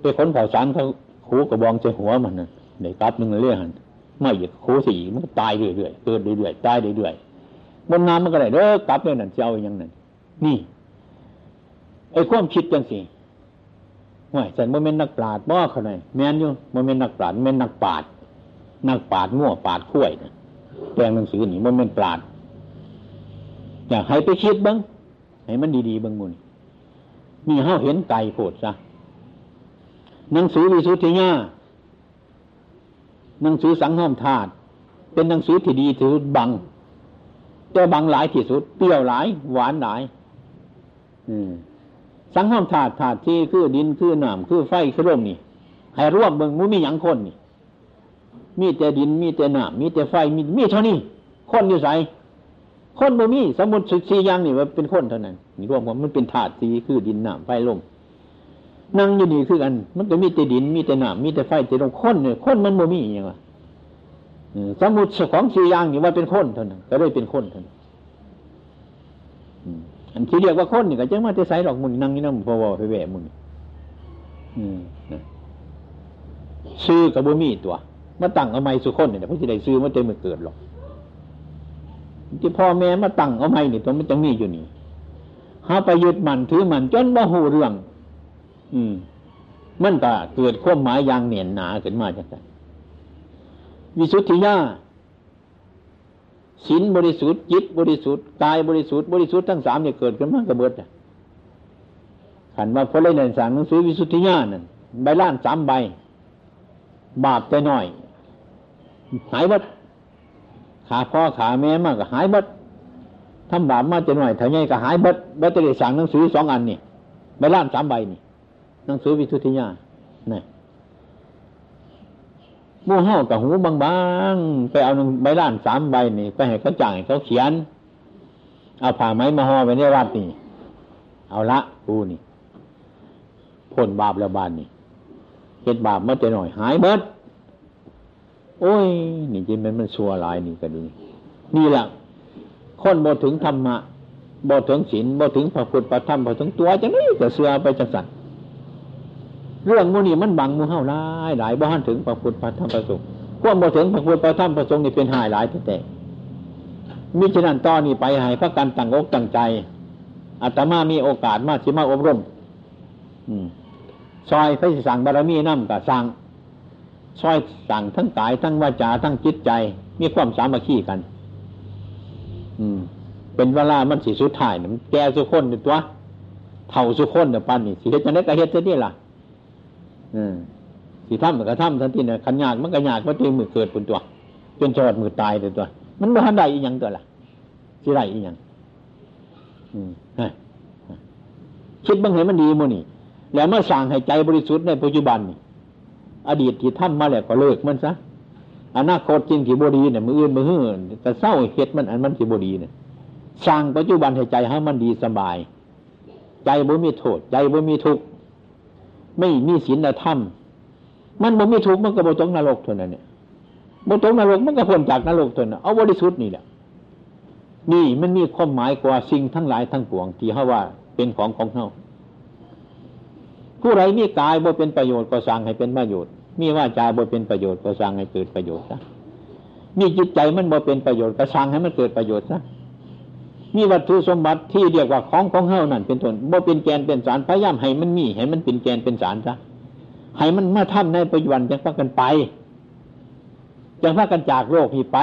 ไปขนเผาสารเขาขูกระบองใส่หัวมันน่ะ ในกลับหนึ่งเรื่องไม่หยุดขูสีมันก็ตายเรื่อยๆเกิดเรื่อยๆตายเรื่อยๆบนน้ำมันก็ได้เด้อกลับเนี่ยนั่นเจ้าอย่างนั้นนี่ไอ้ความคิดจังสิว่าแต่โมเมนนักปราดบ่เขาไหนแมนอยู่โมเมนนักปราดแมนนักปาด นักปาดมั่วปาดขั้วนะแปลงหนังสือหนีโมเมนปราดอยากให้ไปคิดบ้างให้มันดีๆบ้างมุนมีเฮาเห็นไก่โผดซะหนังสือวิสุทธิญา หนังสือสังห้อมธาตุเป็นหนังสือที่ดีที่สุดบัง แต่บังหลายที่สุด เปรี้ยวหลาย หวานหลายสังห้อมธาตุธาตุที่คือดินคือน้ำคือไฟคือลมนี่ ให้ร่วมเบิ่งมูมีหยังคนนี่ มีแต่ดินมีแต่น้ำมีแต่ไฟมีมีเท่านี้ คนอยู่ใสคนบ่มีสมุติสุสีอย่างนี่ว่าเป็นคนเท่านั้นนี่รวมว่ามันเป็นธาตุสีคือดินน้ำไฟลม นั่งอยู่นี่คือกัน มันก็มีแต่ดิน มีแต่น้ำมีแต่ไฟแต่ลมคนเนี่ยคนมันบ่มีอย่างว่าสมุติของสีอย่างนี่ว่าเป็นคนเท่านั้นก็ได้เป็นคนเท่านั้นอันที่เรียกว่าคนนี่ก็จังมาจะใส่หลอกมุนนั่งนี่นั่งพอวไปแหวมุนซื้อกับบ่มีตัวมาตั้งเอาไม้สุคนเนี่ยเพราะจะได้ซื้อมาเต็มเกิดหรอกที่พ่อแม่มาตั้งเอาไม่นี่ตัวมันจะมีอยู่นี่หาไปยึดมันถือมันจนบ่หูเรื่อง อืม มันก็เกิดความหมายอย่างเหนียนหนาขึ้นมาจากนั้นวิสุทธิยาศีลบริสุทธิ์จิตบริสุทธิ์กายบริสุทธิ์บริสุทธิ์ทั้งสามเนี่ยเกิดขึ้นมากระเบิดขันมาพอเลยนั่นสั่งหนังสือวิสุทธิญาณนั่นใบล้านสามใบ บาปแต่น้อย หายวัดขาพ่อขาแม่มากก็หายบัดทำบาปมากจะหน่อยเท่าไงก็หายบัดบัดจะได้สั่งหนังสือสองอันนี่ใบล้านสามใบนี่ หนังสือวิทุติยานี่มู่เห่ากับหูบางๆ ไปเอาใบล้านสามใบนี่ ไปให้เขาจ่ายเขาเขียน เอาผ่าไม้มาห่อไว้ในวัดนี่ เอาละกูนี่พ้นบาปแล้วบานนี่เห็ดบาปมาจะหน่อยหายเบิด โอ้ย นี่จริงมันมันชัวลายนี่ก็ดี นี่แหละคนบ่ถึงธรรมะบ่ถึงศีลบ่ถึงพระพุทธพระธรรมบ่ถึงตัวจังนี้จะเสือไปจังสัน เรื่องมูนี่มันบังมูเฮาหลายหลายบ่หันถึงพระพุทธพระธรรมพระสงฆ์ความบ่ถึงพระพุทธพระธรรมพระสงฆ์นี่เป็นหายหลายแต่มิฉะนั้นตอนนี้ไปให้พระกันตั้งอกตั้งใจอาตมามีโอกาสมาสิมาอบรม อืมซอยพระสั่งบารมีน้ำกับสั่งซอยสั่งทั้งกายทั้งวาจาทั้งจิตใจ มีความสามัคคีกัน อืม เป็นเวลามันสีสุดท้ายมันแก่สุคนตัวเท่าสุคนเนี่ยปันนี่สีเฮ็ดจะได้กระเฮ็ดจะนี่ล่ะ สีทำมันก็ทำทันทีเนี่ยขันยากมันก็ยากเพราะตัวมือเกิดปุ่นตัวจนจอดมือตายเลยตัว มันไม่ทันได้อีกอย่างตัวล่ะสิไรอีกอย่างคิดบ้างเห็นมันดีมั้นี่ แล้วมาสั่งให้ใจบริสุทธิ์ในปัจจุบันนี่อดีตที่ทำมาแล้วก็เลิกมันซะอนาคตจริงที่บดีเนี่ยมืออื่นมือหื่นแต่เศร้าเหตุมันอันมันที่บดีเนี่ยสั่งปัจจุบันให้ใจให้มันดีสบาย ใจบ่มีโทษ ใจบ่มีทุกข์ ไม่มีศีลธรรมมันบ่มีทุกข์มันก็บ่ตกนรกเท่านั้นเนี่ยบ่ตกนรกมันก็พ้นจากนรกเท่านั้นเอาบริสุทธิ์นี่แหละนี่มันมีความหมายกว่าสิ่งทั้งหลายทั้งปวงที่เขาว่าเป็นของของเขาผู้ไรมีกายบ่เป็นประโยชน์ก็สั่งให้เป็นประโยชน์ มีว่าจาบ่เป็นประโยชน์ก็สั่งให้เกิดประโยชน์ซะมีจิตใจมันบ่เป็นประโยชน์ก็สั่งให้มันเกิดประโยชน์ซะ มีวัตถุสมบัติที่เรียกว่าของของเฮานั่นเป็นต้นบ่เป็นแกนเป็นสารพยายามให้มันมีให้มันเป็นแกนเป็นสารซะให้มันมาทำในปัจจุบันจังพักกันไปจังพักกันจากโลกนี้ไป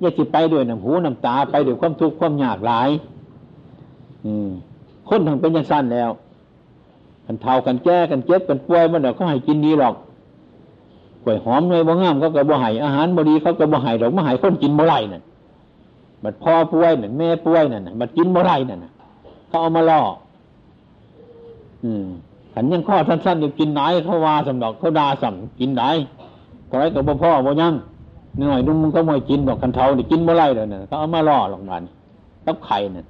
อย่าจิไปด้วยน้ำหูน้ำตาไปด้วยความทุกข์ความยากหลาย อืมคนทั้งเป็นยังสั้นแล้วกันเท่ากันแก้กันเจ็บกันป่วยมันเดี๋ยวเขาให้กินดีหรอกป่วยหอมเลยบ่งามเขาก็บ่ให้อาหารบ่ดีเขาก็บ่ให้ดอกบ่ให้คนกินบ่ไรนั่น บัดพ่อป่วยนั่นแม่ป่วยนั่นบัดกินบ่ไรนั่นเขาเอามาล่ออืมขันยังข้อสั้นๆอยู่กินไหนเขาว่าสำดอกเขาด่าสั่งกินไหนพอไรกับบ่พ่อบ่ยังหน่อยนุ่มมึงก็ไม่กินดอกกันเทานี่กินบ่ไรเลยเนี่ยเขาเอามาล่อลงมากับไข่เนี่ย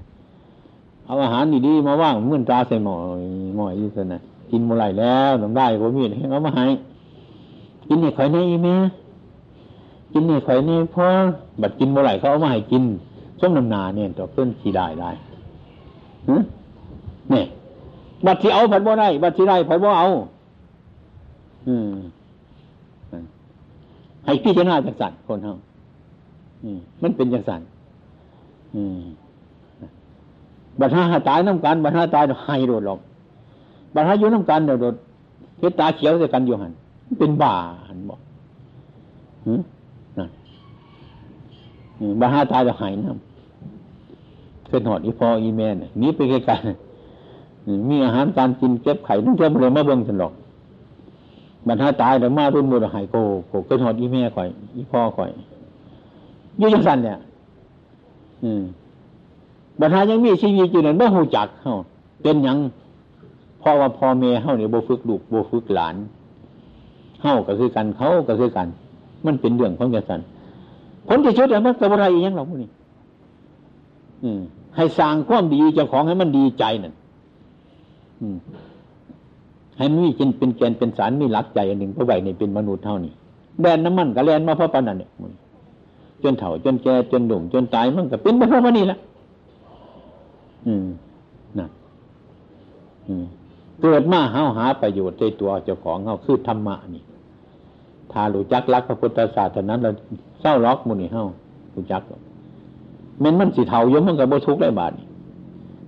เอาอาหารดีๆมาว่างเมื่อนตาใส่หมอหมอยี่สินะกินบ่ไรแล้วน้ำได้ผมมีให้เขามาให้กินเนี่ข่อยในอีเม กินนี่ไข่นี่พอบัดกินบ่ไรเขาเอามาให้กินส้มน้ำนาเนี่ยตัวเพื่อนขี่ได้ได้เนี่ยบัดที่เอาผัดบ่ได้บัดที่ได้ผัดบ่เอา อืมให้พิจารณาจักสันคนเฮาอืมมันเป็นจักสันอืมบัตรหาตายน้ำกันบัตรหาตายหายโดดหรอกบัตรหาอยู่น้ำกันโดดเฮ็ดตาเขียวใส่กันอยู่หันเป็นบ่าหันบอกนั่น บัตรหาตายจะหายน้ำเป็นหอดอีพออีแม่นนี้ไปไกลๆมีอาหารการกินเก็บไข่ต้องเจ้าเลยมาเบิ่งฉันหรอกบรรทัดตายแต่มารุ่นบุรหายโกโกเกิดหอดอีแม่ข่อย อีพ่อข่อยยุ่งสันเนี่ย อืมบรรทัดยังมีชีวิตอยู่นั่นเมื่อหูจักเขาเป็นยังพ่อว่าพ่อแม่เฮาเนี่ยโบฝึกลูกโบฝึกหลานเฮาก็คือกันเขาก็คือกัน มันเป็นเรื่องของกสัน ผลที่ชุดมันกระบไรอีกยังเราพวกนี้ให้สร้างความดีเจ้าของให้มันดีใจนั่นให้มีกินเป็นแกนเป็นสารมีหลักใจอันหนึ่งเพราะไหวในเป็นมนุษย์เท่านี้แบนน้ำมันกะแลนมาเพราะปานนั้นเนี่ยจนเถ่า จนแก่จนหนุ่มจนตายมันก็เป็นเพราะว่านี่แหละอืมนะอืมเกิดมาเฮาหาประโยชน์ในตัวเจ้าของเฮาคือธรรมะนี่ถ้ารู้จักรักพระพุทธศาสนาเราเศร้าล็อกมุนี่เฮารู้จักมันมันสิเท่าเยอะมันกับโบทุกไรบาทนี่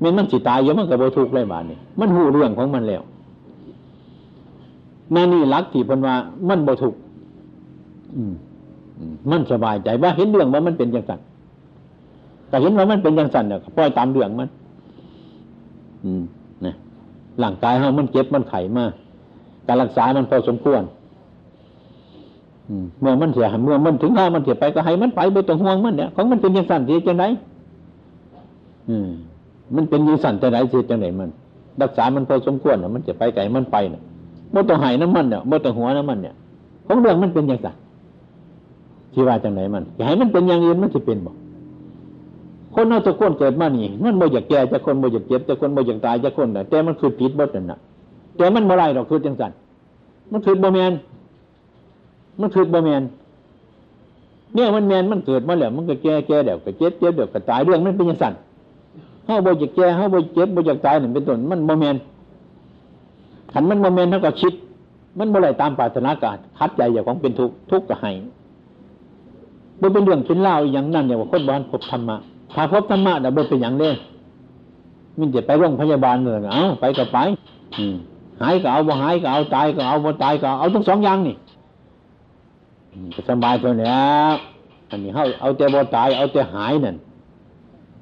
มันมันสิตายเยอะมันกับโบทุกไรบาทนี่มันหูเรื่องของมันแล้วนั่นนี่รักที่พนว่ามันโบ่ถูกมันสบายใจว่าเห็นเรื่องว่ามันเป็นอย่างสั่นแต่เห็นว่ามันเป็นอย่างสั่นเนี่ยปล่อยตามเรื่องมัน อืมนะหลังกายเฮามันเจ็บมันไข่มาการรักษามันพอสมควร เมื่อมันเสียเมื่อมันถึงหน้ามันเสียไปก็ให้มันไปไปต้องห่วงมันเนี่ยของมันเป็นยังสั่นเสียจังไหนมันเป็นยังสั่นจังไหนเสียจังไหนมัน รักษามันพอสมควรนะมันจะไปไก่มันไปเนี่ยมื่ต้องหายน้ำมันเนี่ยมื่ต้องหัวน้ำมันเนี่ยของเรื่องมันเป็นยังไงที่ว่าจังไหนมันอยให้มันเป็นอย่างอื่นมันจะเป็นบ่คนเอาตะก้นเกิดมานี่มันบ่อยากแก่จะคนบ่อยากเจ็บจะคนบ่อยากตายจะคนแต่มันคือผิดบดนั่นน่ะแต่มันบ่ไรหรอกคือจังสั่นมันคือบ่แมน มันคือบ่แมนเนี่ยมันแมนมันเกิดมาแล้วมันก็แก่แก่เดี๋ยวก็เจ็บเจ็บเดี๋ยวก็ตายเรื่องมันเป็นยังสันเฮาบ่อยากแก่เฮาบ่เจ็บบ่อยากตายนี่เป็นต้นมันบ่แมนขันมันบ่แมนเท่ากับคิด มันบ่ไรตามปรารถนาการคัดใจอย่างของเป็นทุกข์ทุกข์ก็ให้บ่เป็นเรื่องเป็นเล่าอย่างนั้นอย่างว่าคนบ้านพบธรรมะถ้าพบธรรมะแต่บ่เป็นอย่างเด้มันจะไปโรงพยาบาลเลยเอาไปก็ไปอืมหายก็เอาบ่หายก็เอาตายก็เอาบ่ตายก็เอาทั้งสองอย่างนี่ สบายตัวเนี้ยอันนี้เขาเอาแต่บ่ตายเอาแต่หายนั่น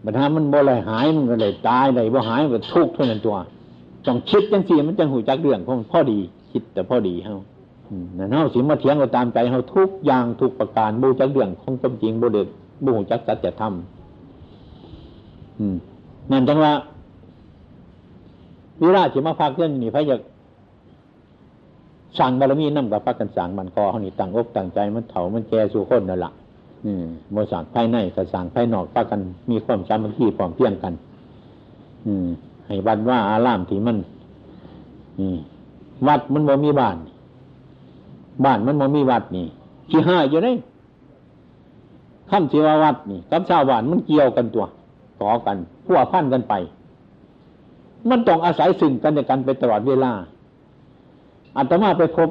บัดถ้ามันบ่เลยหายมันก็เลยตายเลยบ่หายมันก็ทุกข์เท่านั้นตัวต้องคิดจังสี่มันจังหูจักเรื่องของพ่อดี คิดแต่พ่อดีเฮานั่นเฮาสิมาเถียงก็ตามใจเฮาทุกอย่างทุกประการบูจักเรื่องของจำจริงบูเด็กบูจักสัจธรรมนั่นจังว่าวิราชมาพักเรื่องนี้พระอยาก สั่งบารมีนั่งกับพักกันสั่งมันคอเขานี่ตั้งอกตั้งใจมันเถามันแก่สู่คนนั่นแหละอืมโมสั่งภายในกับสั่งภายนอกพักกันมีความจำมันที่ความเพียงกัน อืม ให้บันว่าอารามที่มันนี่วัดมันบ่มีบ้าน บ้านมันบ่มีวัดนี่ขี้ห้าอยู่ได้คำสีววัดนี่กับชาวบ้านมันเกี่ยวกันตัวต่อกันพัวพันกันไป มันต้องอาศัยสิ่งกันในกันไปตลอดเวลา อัตมาไปพบ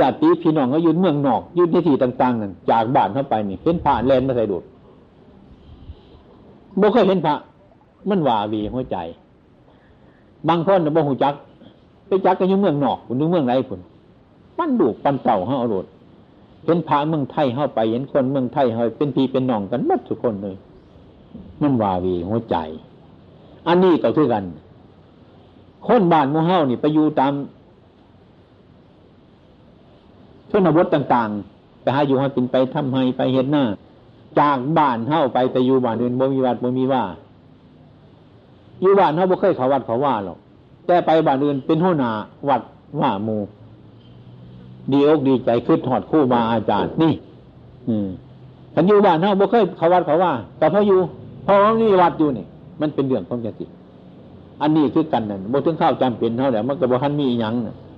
ญาติพี่น้องเขายืนเมืองนอกยืนที่ที่ต่างๆนั่นจากบ้านเข้าไปนี่เห็นพระแลนมาใส่ดูดบ่เคยเห็นพระมันว่าวีหัวใจ บางคนบ่หูจัก ไปจักกันอยู่เมืองนอกคุณดูเมืองไรคุณปั้นดูปั้นเต่าเขาเอาโดดเห็นพระเมืองไทยเข้าไป เห็นคนเมืองไทยเขาเป็นพี่เป็นน้องกันหมดทุกคนเลย มันว่าวีหัวใจ อันนี้ก็คือกัน คนบ้านมูเฮานี่ไปอยู่ตาม ชนบทต่างๆ ไปหาอยู่ให้เป็นไปทำให้ไปเห็นหน้า จากบ้านเฮ้าไปไปอยู่บ้านอื่นบ่มีวัดบ่มีว่าอยู่บ้านเฮ้าบ่เคยเขาวัดเขาว่าหรอกแต่ไปบ้านอื่นเป็นหัวหน้าวัดว่ามูดีอกดีใจขึ้นถอดคู่มาอาจารย์นี่ อืมฉันอยู่บ้านเฮ้าบ่เคยเขาวัดเขาว่า แต่พออยู่พอมีวัดอยู่นี่ มันเป็นเรื่องของจริตอันนี้คือกันนั่นบ่ถึงข้าวจำเป็นเท่าไหร่มันก็บ่ทันมีอย่าง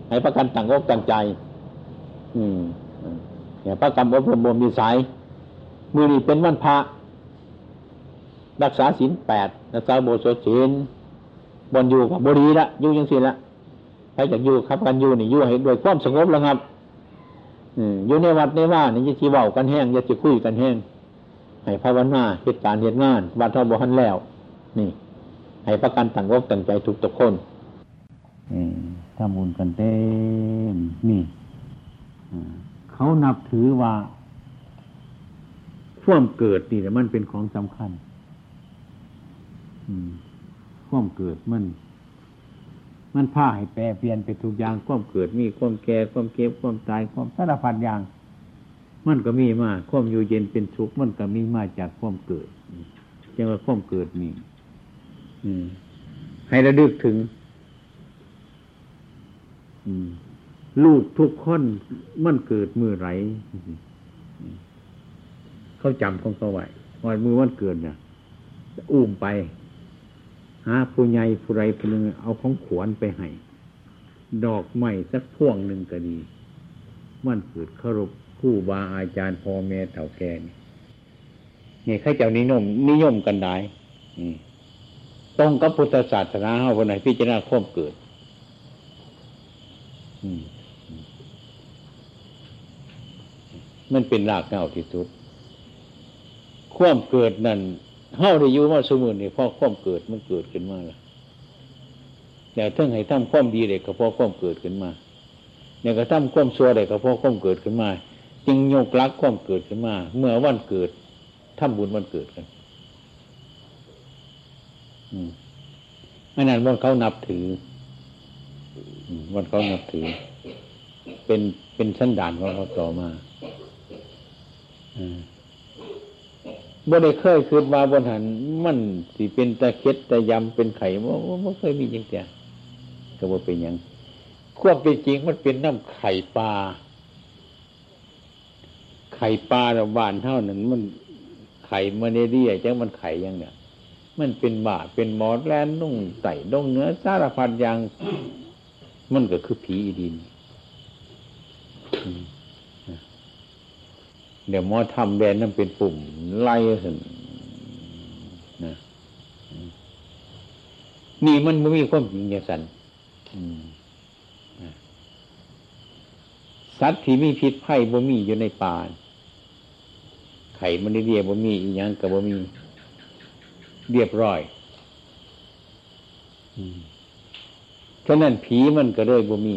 ให้ประกันต่างอกต่างใจ อืมเนี่ยพระกรรมอบรมบ่มีสายมือนี้เป็นวันพระรักษาศีลแปดรักษาโบสถศีลบนอยู่กับบรีละอยู่ยังสิละใครจากอยู่ครับกันอยู่นี่อยู่ให้ด้วยความสงบแล้วครับอยู่ในวัดในว่านี่จะจีเบากันแห้งจะจีคุยกันแห้งให้ภาวนาเหตุการณ์เหตุงานวัดท่าบหันแล้ว นี่ ให้ประกันต่างอกต่างใจทุกทุกคนทำบุญกันเต็มนี่ เขานับถือว่าข่วมเกิดนี่แหละมันเป็นของสำคัญข่วมเกิดมัน มันพาให้แปรเปลี่ยนไปทุกอย่างข่วมเกิดมีข่วมแก่ข่วมเก็บข่วมตายข่วมสารพัดอย่าง มันก็มีมาข่วมอยู่เย็นเป็นสุขมันก็มีมาจากข่วมเกิดจังว่าข่วมเกิดนี่ให้ระลึกถึง อืม ลูกทุกคนมันเกิดมือไรเขาจำของเขาไว้วันมือวันเกิดเนี่ยอุ้มไป หาผู้ใหญ่ผู้ไรผู้หนึ่งเอาของขวนไปให้ดอกไม้สักพวงหนึ่งก็ดี มันเกิดเคารพผู้บาอาจารย์พ่อแม่เถ่าแก่นี่ยข้าเจ้านิยม นิยมกันได้ตรงกับพุทธศาสนาเขาคนไหนพิจารณาข้อมเกิด อืม มันเป็นรากเงาที่สุด ความเกิดนั่นเฮาได้อยู่มาสมุนนี่พราะความเกิดมันเกิดขึ้นมาละแต่ทั้งให้ทำความดีเด็กก็พราะความเกิดขึ้นมาเนี่ยก็ทำความชั่วเด็กก็พราะความเกิดขึ้นมา จึงยกลักความเกิดขึ้นมา เมื่อวันเกิดทำบุญวันเกิดกัน อืมอันนั้นวันเขานับถือวันเขานับถือ เป็นเป็นชั้นด่านของเขาต่อมา บ่ได้เคยคิดว่าบนหันมันสิเป็นตะเค็ดตะยำเป็นไข่ว่าไม่เคยมีจริงแต่ก็ว่าเป็นยังควบเป็นจริงมันเป็นน้ำไข่ปลาไข่ปลาระบานเท่านั้น มันไข่มาเนเรียจังมันไข่ยังเนี่ย มันเป็นบาเป็นหมอดแลนนุ่งไต่ดงเนื้อสารพัดอย่างมันก็คือผีอีดิน เดี๋ยวหมอทำแบนนั่นเป็นปุ่ม ไล่สินนะนี่มันไม่มีความจริงอย่างสันสัตว์ที่มีพิษไพ่บ่มีอยู่ในป่าไข่มันเรียบบ่มีอีหยังกับบ่มี เรียบร้อยฉะนั้นผีมันก็เลยบ่มี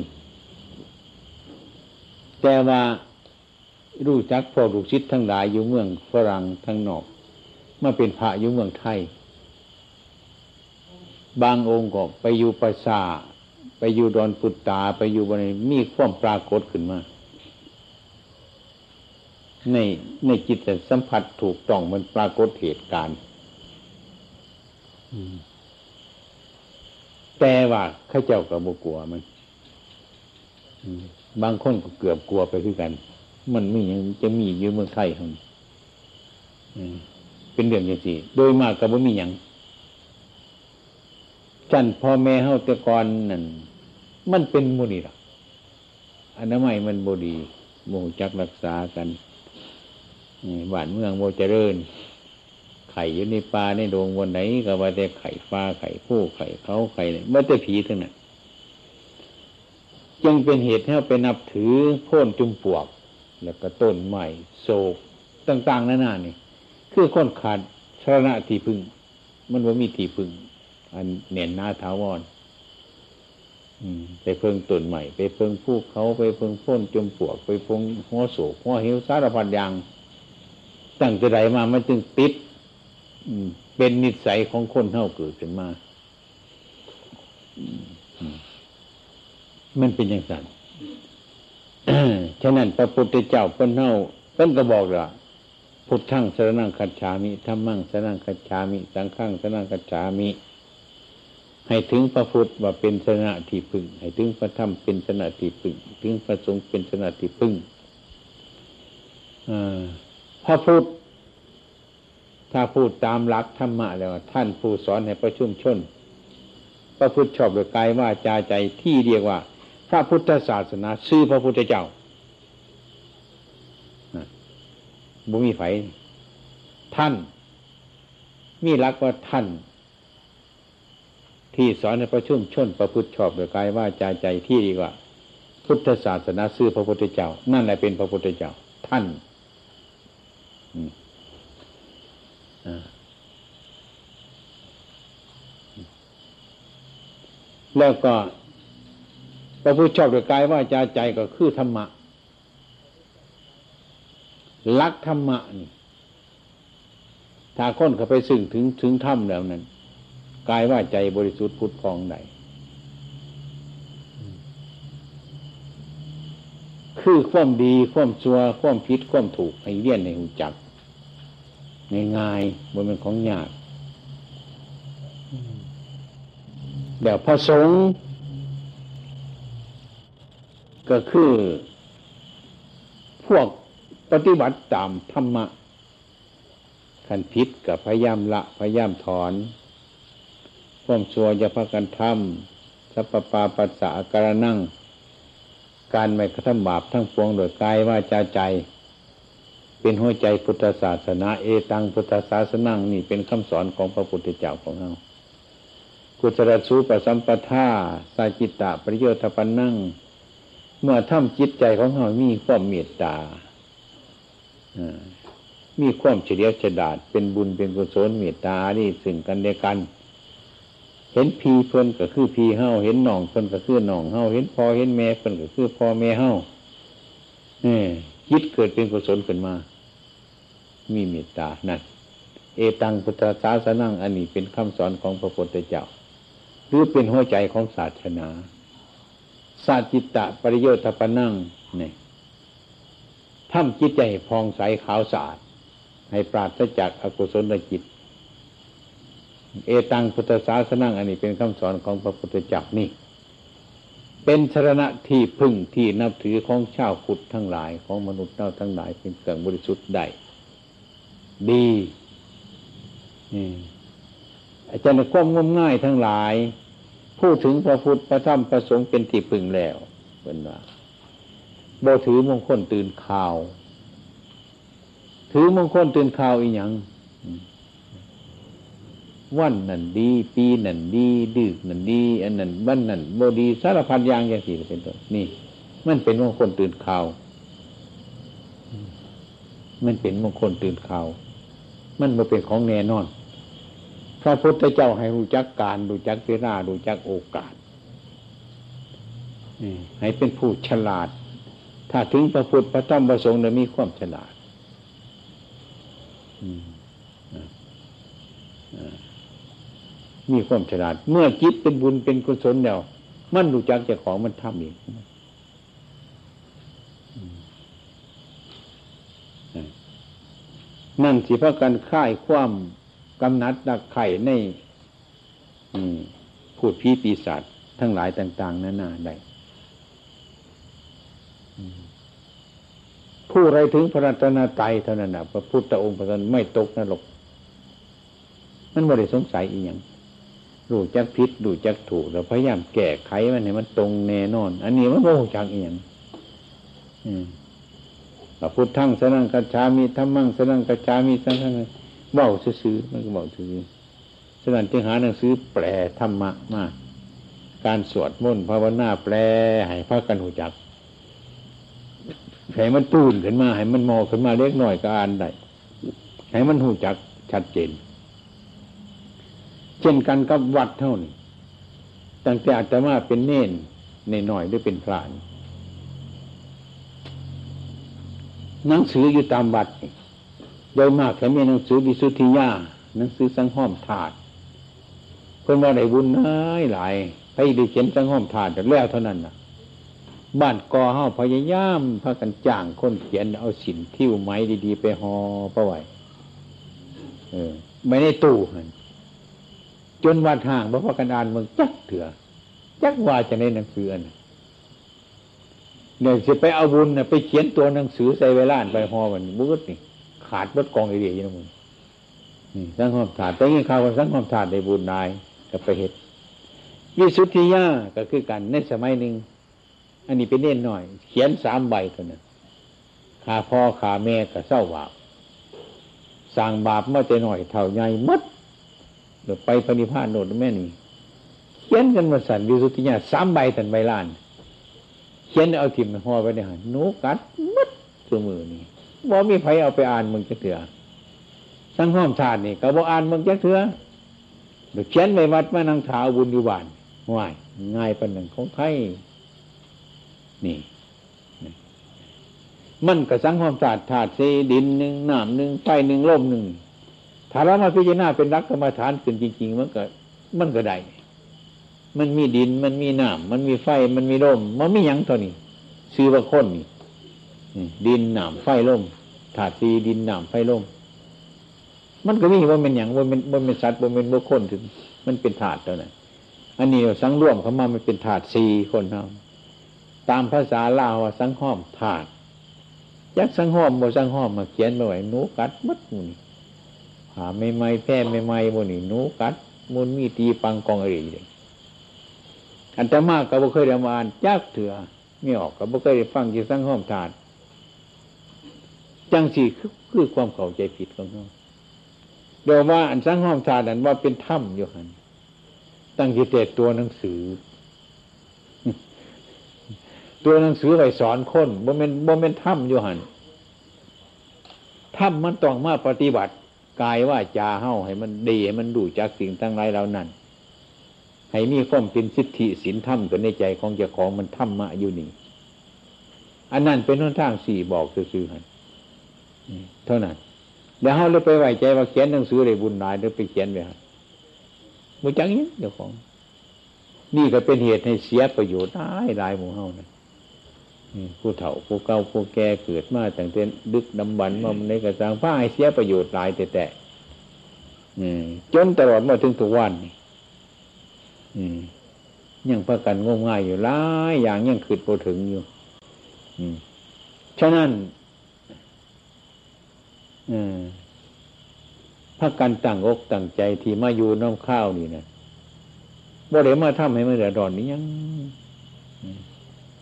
แต่ว่า รู้จักพวกลูกศิษย์ทั้งหลายอยู่เมืองฝรั่งทั้งนอกมาเป็นพระอยู่เมืองไทย บางองค์ก็ไปอยู่ปราสาไปอยู่ดอนปุตตาไปอยู่บนมีความปรากฏขึ้นมา ในในจิตสัมผัสถูกต้องมันปรากฏเหตุการณ์แต่ว่าข้าเจ้ากับบกลัวมันบางคนก็เกือบกลัวไปด้วยกัน มันไม่ยังจะมีอยู่เมืองไทยคนเป็นเรื่องอย่างสี่โดยมากก็บ่มีอย่างจันพ่อแม่เฮาแต่ก่อนนั่นมันเป็นมูนี่หรอกอนามัยมันบดีโมจักรักษากันบ้านเมืองโมเจริญ ไข่อยู่ในป่าในโดงวันไหนก็ว่าแต่ไข่ฟ้าไข่ผู้ไข่เขาไข่เนี่ยไม่แต่ผีทั้งนั้นยังเป็นเหตุให้เราไปนับถือโพ่นจุมปวก แล้วก็ต้นใหม่โศกต่างๆนั่นน่ะนี่ คือคนขาดชรณะที่พึ่ง มันว่ามีที่พึ่ง อันเน่นหน้าท้าวรไปเพิ่งต้นใหม่ ไปเพิ่งผู้เขาไปเพิ่งพ้นจมปวก ไปพงหัวโศกหัวหิวสารพัดอย่างตั้งแต่ใดมามันจึงติดเป็นนิสัยของคนเท่าเกิดขึ้นมามันเป็นอย่างนั้น ฉะนั้นพระพุทธเจ้าเพิ่นเฮาเพิ่นก็บอกว่าพุทธังสรนังคัจฉามิธรรมังสรนังคัจฉามิ สังฆังสรนังคัจฉามิ ให้ถึงพระพุทธว่าเป็นสนะที่พึ่ง ให้ถึงพระธรรมเป็นสนะที่พึ่ง ถึงพระสงฆ์เป็นสนะที่พึ่งพระพุทธถ้าพูดตามหลักธรรมะแล้ว ท่านผู้สอนให้ประชุมชน พระพุทธชอบโดยกายว่าจาใจที่เรียกว่า พระพุทธศาสนาชื่อพระพุทธเจ้าบุมีไฟท่าน มีรักว่าท่าน ที่สอนในประชุมชนประพฤติชอบโดยกายว่าใจใจที่ดีกว่า พุทธศาสนาซื่อพระพุทธเจ้า นั่นแหละเป็นพระพุทธเจ้า ท่านแล้วก็ พระพุทธชอบโดยกายว่าจาใจก็คือธรรมะลักธรรมะนี่ถ้าคนเขาไปสึ่งถึงถึงธรรมแล้วนั้นกายว่าใจบริสุทธิ์พุทธพองใดคือความดีความชัวความผิดความถูกให้เรียนในหูจักง่ายๆบนเป็นของยากเดี๋ยวพระสงฆ์ ก็คือ พวกปฏิบัติตามธรรมะขันพิษกับพยายามละพยายามถอนความชัวจะพากันทำสัพปาปัสสะการนั่ง การไม่กระทำบาปทั้งปวงโดยกายว่าจาใจ เป็นหัวใจพุทธศาสนา เอตังพุทธศาสนังนี่เป็นคำสอนของพระพุทธเจ้าของเรากุศลสูปสัมปทาสาจิตตะประโยชน์ปันนั่ง เมื่อทำจิตใจของเรามีความเมตตามีความเฉลียวฉลาดเป็นบุญเป็นกุศลเมตตานี่สิ่งกันเดียกัน เห็นพีเพิ่นก็คือพีเฮาเห็นหนองเพิ่นก็คือหนองเฮาเห็นพอเห็นแม่เพิ่นก็คือพ่อแม่เฮานี่คิดเกิดเป็นกุศลขึ้นมา มีเมตตานั่นเอตังพุทธศาสนังอันนี้เป็นคำสอนของพระพุทธเจ้า หรือเป็นหัวใจของศาสนา สัจิตตะปริโยธปนั่งเนี่ยทำจิตใจพองใสขาวสะอาด ให้ปราศจากอกุศลจิต เอตังพุทธศาสนาอันนี้เป็นคำสอนของพระพุทธเจ้านี่ เป็นสรณะที่พึ่งที่นับถือของชาวพุทธทั้งหลายของมนุษย์เจ้าทั้งหลายเป็นเครื่องบริสุทธิ์ได้ดีอาจารย์ความงมง่ายทั้งหลาย พูดถึงพระพุทธพระธรรมพระสงฆ์เป็นที่พึงแล้วเป็นว่าโบถือมงคลตื่นข่าว ถือมงคลตื่นข่าวอีหยังวันนั่นดี ปีนั่นดีดึกนั่นดี อันนั้นวันนั่นบดีสารพัดอย่างอย่างสี่เป็นต้นนี่ มันเป็นมงคลตื่นข่าว มันเป็นมงคลตื่นข่าว มันมาเป็นของแน่นอน พระพุทธเจ้าให้รู้จักการรู้จักเวลารู้จักโอกาสให้เป็นผู้ฉลาด ถ้าถึงพระพุทธพระธรรมพระสงฆ์เนี่ยมีความฉลาดมีความฉลาด เมื่อจิตเป็นบุญเป็นกุศลแล้วมันรู้จักเจะของมันทำเองนั่นสิพากันค่ายความ กำนัดดักไข่ในพูดพีปีศาจทั้งหลายต่าง ๆนานาได้ผู้ไรถึงพระรัตนตรัยเท่านั้นนะพระพุทธองค์พระนไม่ตกนรกมันไม่ได้สงสัยอีกอย่างรู้จักพิษรู้จักถูกเราพยายามแก้ไขมันให้มันตรงแน่นอน อันนี้มันโง่จังเอียงพระพุทธทั้งสนังกัจฉามีธรรมังสนังกัจฉามีสังฆัง เบ้าซื้อมันก็เบ้าซื้อฉะนั้นจึงหาหนังสือแปลธรรมะมาการสวดมนต์ภาวนาแปลให้พระกันหูจักให้มันตื่นขึ้นมาให้มันมองขึ้นมาเล็กน้อยก็อ่านได้ให้มันหูจักชัดเจน เช่นกันกับวัดเท่านี้ตั้งแต่อาตมาเป็นเน่นในหน่อยหรือเป็นพรานหนังสืออยู่ตามวัด โดยมากแค่มีหนังสือวิสุทธิยาหนังสือสังห้อมถาดเพื่อนว่าได้บุญน้อยหลายให้ได้เขียนสังห้อมถาดแต่แล้วเท่านั้นนะบ้านกอเฮาพยายามพากันจ้างคนเขียนเอาสินทิวไม้ดีๆ ไปห่อประไว้เออ ไม่ได้ตู้หันจนวัดห่างเพราะพากันอ่านเมืองจักเถื่อจักว่าจะในหนังสืออันเนี่ยจะไปเอาบุญเนี่ยไปเขียนตัวหนังสือใส่เวลานไปห่อมันบุกนี่ ขาดบดกองไอเดียยังมึงนี่สังหอมถาดแต่ยังข่าวสังหอมถาดในบุญนายกับไปเหตุวิสุทธิยาก็คือกันในสมัยหนึ่งอันนี้เป็นเน่นหน่อย เขียนสามใบเท่านั้นขาพ่อขาแม่ก็เศร้าบาปสั่งบาปเมื่อใจหน่อยเท่าใหญ่มัดเดี๋ยวไปปณิพานโนดแม่นี่เขียนกันมาสันวิสุทธิญาสามใบทันใบล้าน เขียนเอาทิมห่อไปในหันนูกัดมัดตัวมือนี่ บ่มีไผเอาไปอ่านมึงจะเถื่อสังห้อมชาตินี่ก็บอกอ่านมึงจะเถื่อเดี๋ยวเขียนไปวัดมานังถาวบุญอยู่บ้านง่ายง่ายป็นหนึ่งของไทยนี่ มันกระสังความธาตุธาตุสีดินหนึ่งน้ำหนึ่งไฟหนึ่งลมหนึ่งถ้าเรามาพิจารณาเป็นรักกรรมฐานขึ้นจริง ๆ มันก็มันก็ได้ มันมีดินมันมีน้ำมันมีไฟมันมีลมมันมีอย่างตัวนี้ซื้อว่าคนนี่ ดินหน้ำไฟล่มธาตุสีดินหน้ำไฟล่มมันก็มีว่าเป็นอย่างว่าเป็นว่าเป็นสัตว์ว่าเป็นบุคคลถึง มันเป็นธาตุตัวนั้นอันนี้สังร่วมเขามามันเป็นธาตุสีคนเท่าตามภาษาลาวสังห้อมถาดยักสังห้อมโมสังห้อมมาเขียนมาไว้หนูกัดมัดมูนี่หาไม่ไม่แพ้ไม่ไม่โมนี่นูกัดมุนมีตีปังกองอะไรเลยอันตมากก็บ่เคยได้มาอ่านจักเถื่อไม่ออกก็บ่เคยได้ฟังที่สังห้อมถาด จังสี่คือความเข้าใจผิดของเขาเดี๋ยวว่าอันสังห้อมถาดันว่าเป็นถ้ำอยู่หันตั้งจิตเตตัวหนังสือ ตัวหนังสือไปสอนคนบ่เป็นบ่เป็นถ้ำอยู่หันถ้ำมันต้องมาปฏิบัติกายว่าจาเฮ้าให้มันดีให้มันดูจากสิ่งทั้งหลายเหล่านั้น ให้มีความเป็นสิทธิสินธรรมตัวในใจของเจ้าของมันถ้ำมาอยู่นี่ อันนั้นเป็นหนทางสี่บอกซื่อๆหัน เท่านั้นเดี๋ยวเขาเลยไปไหวใจว่าเขียนหนังสือเลยบุญนายเดี๋ยวไปเขียนไปฮะมุจังนี้เดี๋ยวของ นี่ก็เป็นเหตุให้เสียประโยชน์ได้หลายหมู่เฮานะผู้เฒ่าผู้เก่าผู้แก่เกิดมาตั้งแต่ดึกดำบรรมาในกระสังผ้าให้เสียประโยชน์หลายแต่แต่จนตลอดมาถึงทุกวันนี้ยังประกันงมง่ายอยู่หลายอย่างยังขืดโปถึงอยู่ฉะนั้น พระกันตั้งอกตั้งใจที่มาอยู่น้ำข้าวนี่นะบ่เดี๋ยวมาทำให้มันเดือดร้อนนี้ยัง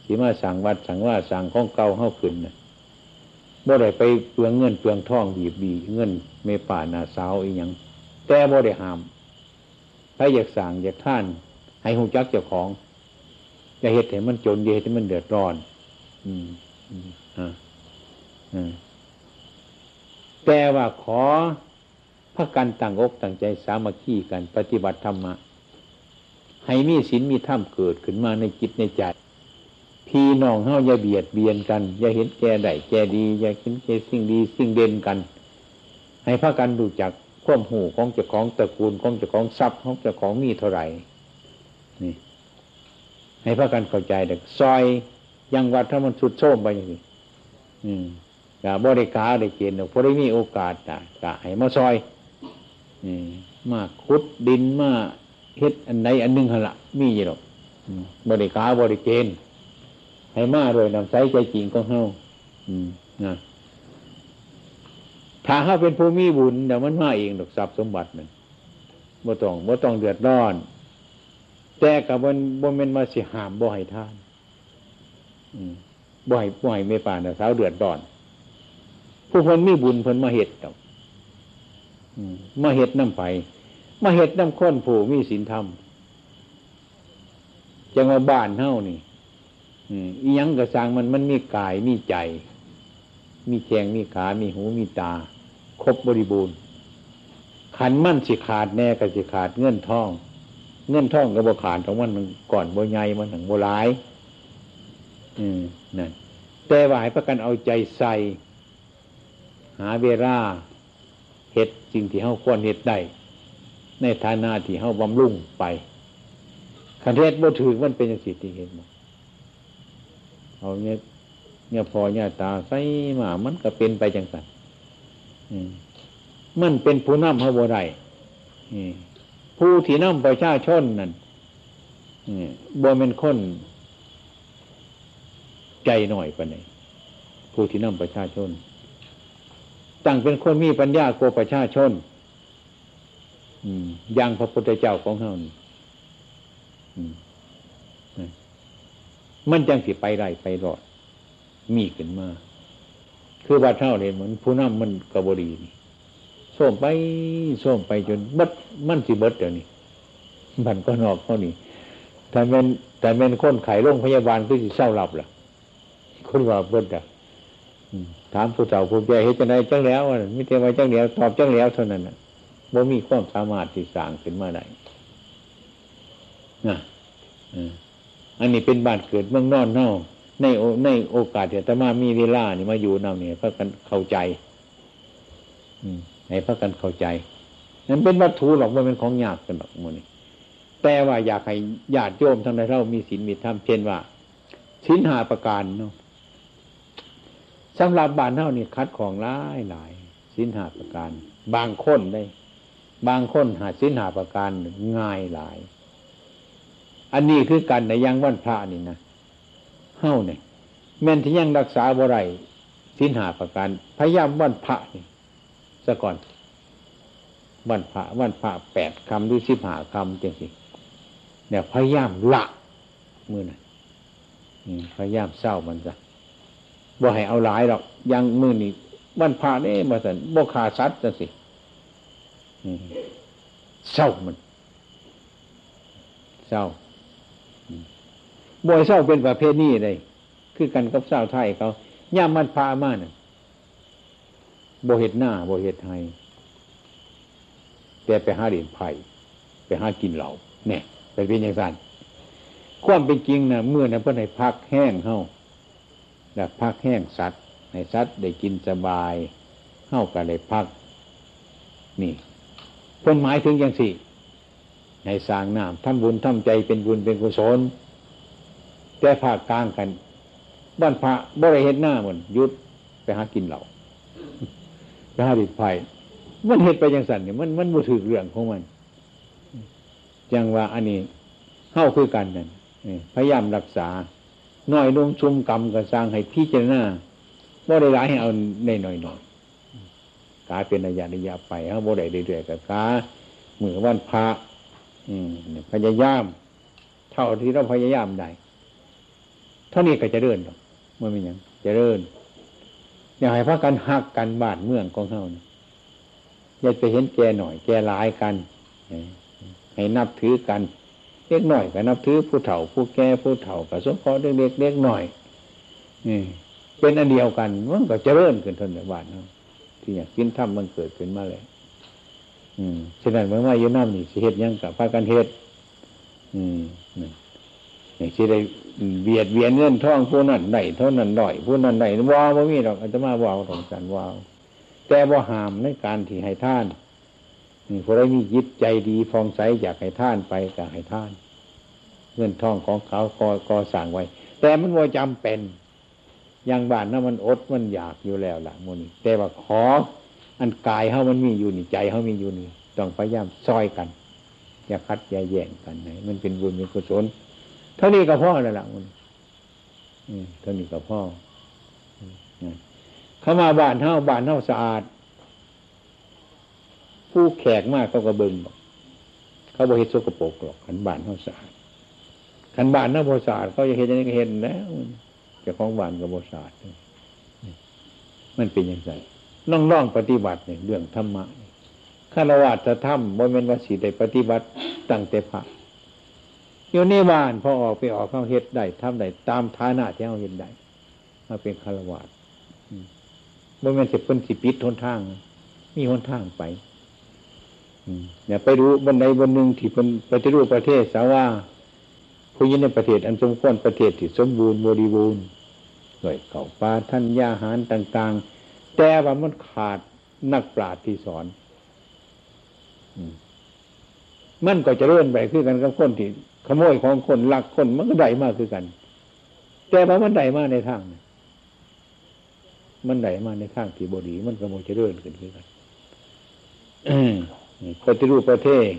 ที่มาสั่งวัดสั่งว่าสั่งของเก่าเข้าขึ้นนะบ่ได้ไปเปลืองเงินเปลืองทองบีบบีเงินเมป่านาสาวอีหยัง แต่บ่ได้ห้ามถ้าอยากสั่งอยากท่าน ให้หูจักเจ้าของ อย่าเหตุให้มันจนอย่าเหตุให้มันเดือดร้อน อืม อืมอ่าอืม แต่ว่าขอพระกันต่างอกต่างใจสามัคคีกันปฏิบัติธรรมะให้มีศีลมีธรรมเกิดขึ้นมาในจิตในใจพี่น้องเฮาอย่าเบียดเบียนกัน อย่าเห็นแก่ใดแก่ดีอย่าเห็นแก่สิ่งดีสิ่งเด่นกัน ให้พระกันดูจักควมหูของเจ้าของตระกูลของเจ้าของทรัพย์ของเจ้าของมีเท่าไหร่นี่ ให้พระกันเข้าใจเด็กซอยยังวัดถ้ามันสุดโทมไปอย่างนี้อืม กะบริการได้เกณฑ์พอได้มีโอกาสกะให้มาซอยมาขุดดินมาเฮ็ดอันใดอันหนึ่งหละมีอยู่หรอกบริการบริเกณฑ์ให้มาโดยนำใจใจจริงของเฮานะถ้าเฮาเป็นผู้มีบุญเดี๋ยวมันมาเองดอกทรัพย์สมบัติมันบ่ต้องบ่ต้องเดือดร้อน แต่กับมันบ่แม่นมาสิหามบ่ให้ท่านบ่ให้บ่ให้ไม่ป่านเสาวเดือดร้อน ผู้คนมีบุญเพิ่นมาเห็ดดอกมาเห็ดน้ำไฟมาเห็ดน้ำข้นผู้มีศีลธรรมจังว่าบ้านเท่านี่อียังกระสังมันมันมีกายมีใจ มีแขงมีขา มีหูมีตา ครบบริบูรณ์ ขันมั่นสิขาดแน่ก็สิขาดเงื่อนท่อง เงื่อนท่องกับบขาดของมันก่อนโบใหญ่มันถึงโบราย อืมนั่นแต่ว่าให้ประกันเอาใจใส่ หาเวลาเห็ดสิ่งที่เฮาควรเห็ดได้ในฐานะที่เฮาบำรุงไปคันเทศบ่ถือมันเป็นอย่างสิที่เห็นมั้เอาเนี่ยเนี่ยพอเนี่ยตาใส่มา มันก็เป็นไปจังสันมันเป็นผู้นำเฮาบ่ได้ผู้ที่นำประชาชนนั่นบ่เป็นคนใจหน่อยปะเนี่ยผู้ที่นำประชาชน ตั้งเป็นคนมีปัญญาโกประชาชนอย่างพระพุทธเจ้าของเฮานี่มันจังสิไปไรไปรอด มีขึ้นมา คือว่าเท่าเลยเหมือนผู้นำมันกบรีนี่ส้มไปส้มไปจนบดมันสิเบิดเดี๋ยวนี้มันก็นอกเขานี่แต่เป็นแต่เป็นคนไข้โรงพยาบาลก็สิเศร้าหลับล่ะ คนว่าเบิดอะ ถามผู้เฒ่าผู้แก่เห็นจังไดจังแล้วม่เทว่าจังเดียวตอบจังแล้วเท่านั้นนะบ่มีความสามารถที่สร้างขึ้นมาได้นะอันนี้เป็นบ้านเกิดเมืองนอนเน่าในในโอกาสที่ตมามีเวลานี่มาอยู่นำเนี่ยพระกันเข้าใจ อืมให้พระกันเข้าใจนั้นเป็นวัตถุหรอกมันเป็นของยากกันหรอกมันนี่แต่ว่าอยากให้ญาติโยมทั้งในเรามีศีลมีธรรมเช่นว่าศีลหาประการเนาะ สำหรับบานเท่านี่คัดของหลายหลายสินหาประการ บางคนได้ บางคนหาสินหาประการง่ายหลาย อันนี้คือกันในยังวันพระนี่นะเฮ้าเนี่ยแม่นที่ยังรักษาบ่ไรสินหาประการพยายามวันพระนี่ซะก่อนวันพระวันพระแปดคำหรือสิบหาคำจังสิเนี่ยพยายามละมือน่ะพยายามเศร้ามันจะ บ่ให้เอาหลายหรอกยังมือนี่วันพาเนี่ยมาสันบ่ขาสัตว์จังสิเศร้ามันเศร้าบ่อยเศร้าเป็นประเภทนี้เลยคือกันกับเศร้าไทยเขาย่ามันพามาเนี่ยบ่เห็ดหน้าบ่เห็ดไทยแต่ไปหาเหรียญไผ่ไปหากินเหล่าเนี่ยไปเป็นอย่างนั้นความเป็นจริงนะเมื่อนะเพื่อนให้พักแห้งเฮา แล้วพักแห้งสัตว์ให้สัตว์ได้กินสบายเข้ากันได้พัก นี่เพิ่นหมายถึงอย่างสี่ให้สร้างน้ำทำบุญทำใจเป็นบุญเป็นกุศลแต่ภาคกลางกัน บ้านพระบริเฮ็ดหน้ามันยุดไปหากินเหล่าไปหาดิบไผ่มันเฮ็ดไปยังสั่นเนี่ยมันมันบูถือเรื่องของมันจังว่าอันนี้เข้าคือกันนั่นพยายามรักษา น่อยลงชุมกรรมกับสร้างให้พิจารณาบ่ได้ร้ายให้เอาในหน่อยหน่อยกาเป็นระยะระยะไปฮะบ่ได้เรื่อยๆกับกาเหมือนวันพระ อืมพยายาม เท่าที่เราพยายามได้เท่านี้ก็จะเดินหรอกเมื่อมีอย่างจะเดินอย่าให้พากันหักกันบานเมืองของเขานี่ยอย่าไปเห็นแกหน่อย แกหลายกันให้นับถือกัน เล็กหน่อยก็นับถือผู้เฒ่า ผู้แก่ผู้เฒ่ากับสมพอเล็กเล็กหน่อยนี่เป็นอันเดียวกันมันก็เจริญขึ้นทนในบ้านเนาะที่อยากกินทำมันเกิดขึ้นมาเลยอืมฉะนั้นเมื่อมาอยู่น้ำนี่สิเหตุยังกับพากันเหตุอืมอย่างที่ได้เบียดเบียนเงินท่องผู้นั้นได้เท่านั้นด้อยผู้นั้นได้ว่าไม่มีหรอกอาจจะมาว่าของสันว่าแต่ว่าหามในการที่ให้ท่าน นี่ผู้ใดมีจิตใจดีฟองใสอยากให้ท่านไปก็ให้ท่าน เงินทองของเขาก็ก็สั่งไว้ แต่มันว่าจำเป็นอย่างบ้านนั้นมันอดมันอยากอยู่แล้วล่ะมูนี่แต่ว่าขอ อันกายเขามันมีอยู่นี่ใจเขามีอยู่นี่ต้องพยายามซอยกัน อย่าคัดอย่าแย่งกันไหนมันเป็นบุญเป็นกุศลเท่านี้ก็พ่อแล้วล่ะมันเท่านี้ก็พ่อเข้ามาบ้านเท่าบ้านเท่าสะอาด ผู้แขกมากเขาก็เบิ่งบอกเขาบอกเห็ดสกปรกหรอกขันบ้านเท่าสะอาดขันบ้านเท่าบสะอาดเขาจะเห็นอย่างนี้ก็เห็นแล้วจะของบ้านกับบสะอาดมันเป็นย่างไรน้องงปฏิบัติเนี่ยเรื่องธรรมะข้ารวาจะทำบ่เป็นวสีได้ปฏิบัติตั้งแต่พระอยู่ในบ้านพอออกไปออกเข้าเฮ็ดได้ทำได้ตามฐานะที่เขาเห็นได้มาเป็นคารวะบ่เป็นสิเป็นสิปิดทนทาง มีหนทางไป เนี่ยไปดูบนใดบนหนึ่งที่เป็นปฏิรูปประเทศสาว่าผู้ยินในประเทศอันสมควรประเทศที่สมบูรณ์บริบูรณ์ด้วยเก่าปลาท่านยาหารต่าง ๆ แต่ว่ามันขาดนักปราชญ์ที่สอนมันก็จะเลื่อนไปคือกันกับคนที่ขโมยของคนลักคนมันก็ได้มากคือกัน แต่ว่ามันได้มากในทางมันได้มากในทางที่บดี มันก็โมจะเลื่อนขึ้นคือกัน ปฏิรูปประเทศ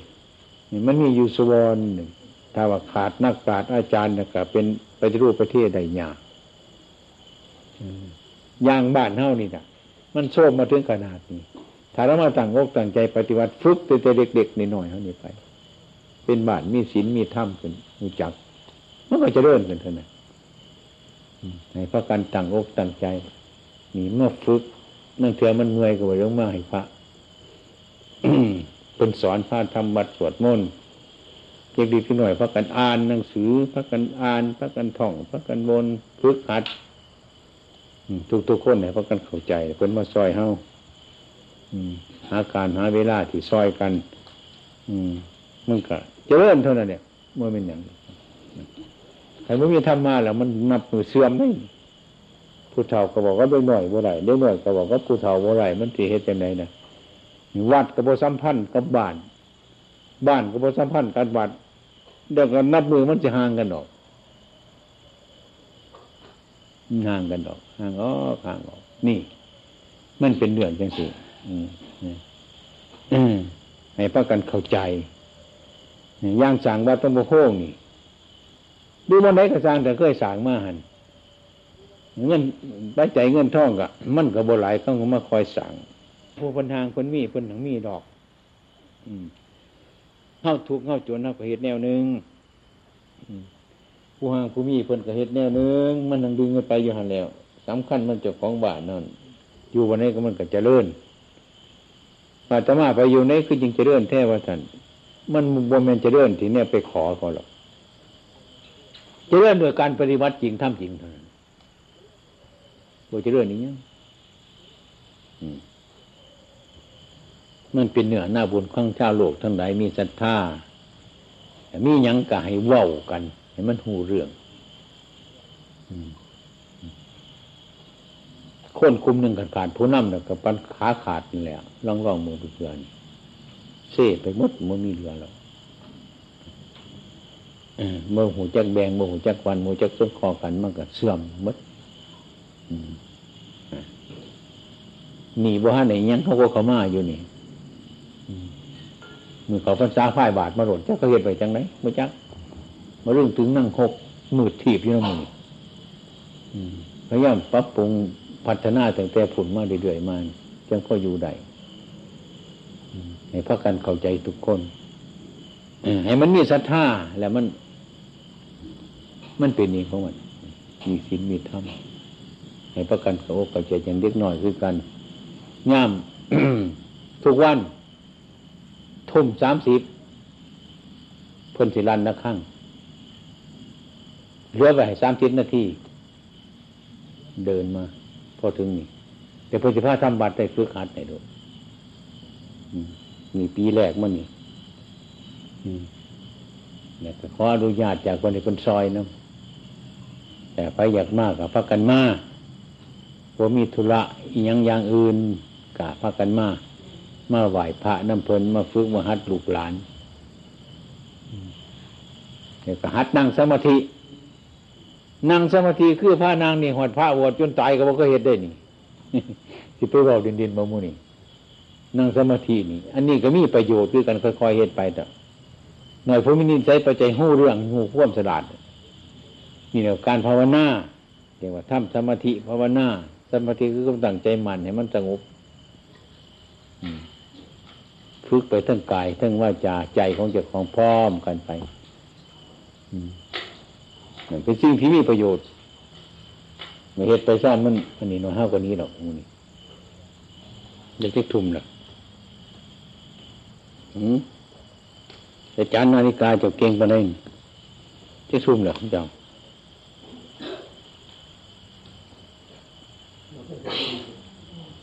มันมีอยู่สวรรค์ถ้าว่าขาดนักปราชญ์อาจารย์ก็เป็นปฏิรูปประเทศได้ยากอย่างบ้านเท่านี่นะมันโชคมาถึงขนาดนี้ ถ้าเรามาตั้งอกตั้งใจปฏิวัติฝึกแต่เด็กๆหน่อยๆเท่านี้ไป เป็นบ้านมีศีลมีธรรมขึ้นมีจักมันก็จะเริ่มกันเท่านั้นให้พระกันตั้งอกตั้งใจนี่เมื่อฝึกนั่งเถื่อมันเมื่อยก็ไปลงมาให้พระ เป็นสอนพระธรรมบัตรสวดมนต์เด็กดีขึ้นหน่อยพระกันอ่านหนังสือพระกันอ่านพระกันท่องพระกันบนฝึกหัดทุกทุกคนเนี่ยพระกันเข้าใจเพิ่นมาซอยเฮาหาการหาเวลาที่ซอยกัน อืมมันก็จะเริ่มเท่านั้นเนี่ยเมื่อเป็นอย่างใครไม่มีธรรมมาแล้วมันนับมือเสื่อมไม่ผู้เฒ่าก็บอกว่าเด็กหน่อยบ่ไรเด็กหน่อยก็บอกว่าผู้เฒ่าบ่ไรมันตีเหตุยังไงนะ วัดกับสัมพันธ์กับบ้าน บ้านกับสัมพันธ์กับวัดเดี๋ยวกันนับมือมันจะห่างกันออกห่างกันออกห่างออกห่างออกนี่ มันเป็นเรื่องจังสิให้พากันเข้าใจย่างสางวัดต้นโพโค้งนี่ดูวันไหนก็สร้างแต่เคยสางมาหันเงินปัจจัยเงินท่องกะมันกับโบหลายต้องมาคอยสั่ง ผู้คนทางคนมีคนหนังมีดอก อืมเข้าทุกเข้าจนเข้าเหตุแนวหนึ่งผู้ห่างผู้มีเพิ่นก็เหตุแนวหนึ่งมันนังดึงกันไปอยู่หันแล้วสำคัญมันเจ้าของบ้านนั่นอยู่วันนี้ก็มันก็จะเลื่อนอาตมาไปอยู่ในคือจริงจะเลื่อนแท้ว่าท่านมันบนมันจะเลื่อนทีเนี้ยไปขอเขาหรอกจะเลื่อนโดยการปฏิบัติจริงทำจริงเท่านั้นบจะเลื่อนอย่างนี้ มันเป็นเนื้อหน้าบุญข้งชาวโลกทั้งหลายมีศรัทธามียังกะให้เว้ากันให้มันหูเรื่องคนคุมหนึ่งขาดขาดผู้นำเนี่ยกับปันขาขาดนี่แหละล่องร่องมือเพื่อนเซ่ไปมดมันมีเรือแล้วเมื่อหูจักแบงเมื่อหูจักวันเมื่อจักส้นคอกันมันก็เสื่อมมดนี่บ่ฮันไหนยังเขาก็เขามาอยู่นี่ มือเขาพรรษาฝ่ายบาทมาหล่นเจ้าก็เห็นไปจังไหนไม่จักมาเรื่องถึงนั่งหกมืดถีบอยู่นะมือพยายามปรับปรุงพัฒนาตั้งแต่ผุนมาเรื่อยๆมาจังก็ออยู่ได้ให้พักกันเข้าใจทุกคนให้มันมีศรัทธาแล้วมัน มันเป็นนี่ของมัน มีศีลมีธรรมให้ประกันเขาเข้าใจอย่างเล็กน้อยคือกันย่ามทุกวัน ทุ่มสามสิบเพิ่นสิรันนะข้างเหลือไปสามสิบนาทีเดินมา พอถึงนี่ แต่เพอสิพาทำบัตรได้ฝึกหัดไหนดูนี่ปีแรกมันนี่เนี่ขออนุญาตจากคนที่คนซอยนะแต่ไปอยากมากกับพักกันมาผมมีธุระยังอย่างอื่นกะพักกันมา มาไหวพระน้ำเพลินมาฝึกมาหัดลูกหลานเนี่ยก็หัดนั่งสมาธิ นั่งสมาธิคือพระนางนี่หอดพระวดจนตายก็บ่ก็เห็นได้นี่ที่ไปบอกดินดินมามูนี่ นั่งสมาธินี่ อันนี้ก็มีประโยชน์ด้วยกันค่อยๆเห็นไปแต่หน่อยผู้มีนิสัยปัจจัยหู้เรื่องหู้พ่วมสลาดนี่เนี่ยการภาวนาเรียกว่าทำสมาธิภาวนาสมาธิคือต้องตั้งใจมั่นให้มันสงบ ฝึกไปทั้งกาย ทั้งว่าจาใจของเจ้าของพร้อมกันไปเป็นสิ่งที่มีประโยชน์ไม่เหตุไปสร้างมันอันนี้น้อยห้ากว่านี้หรอกมูนี่เด็กๆทุ่มหรอกแต่จานนาฬิกาจะเก่งปานใดที่ทุ่มหรอกเจ้า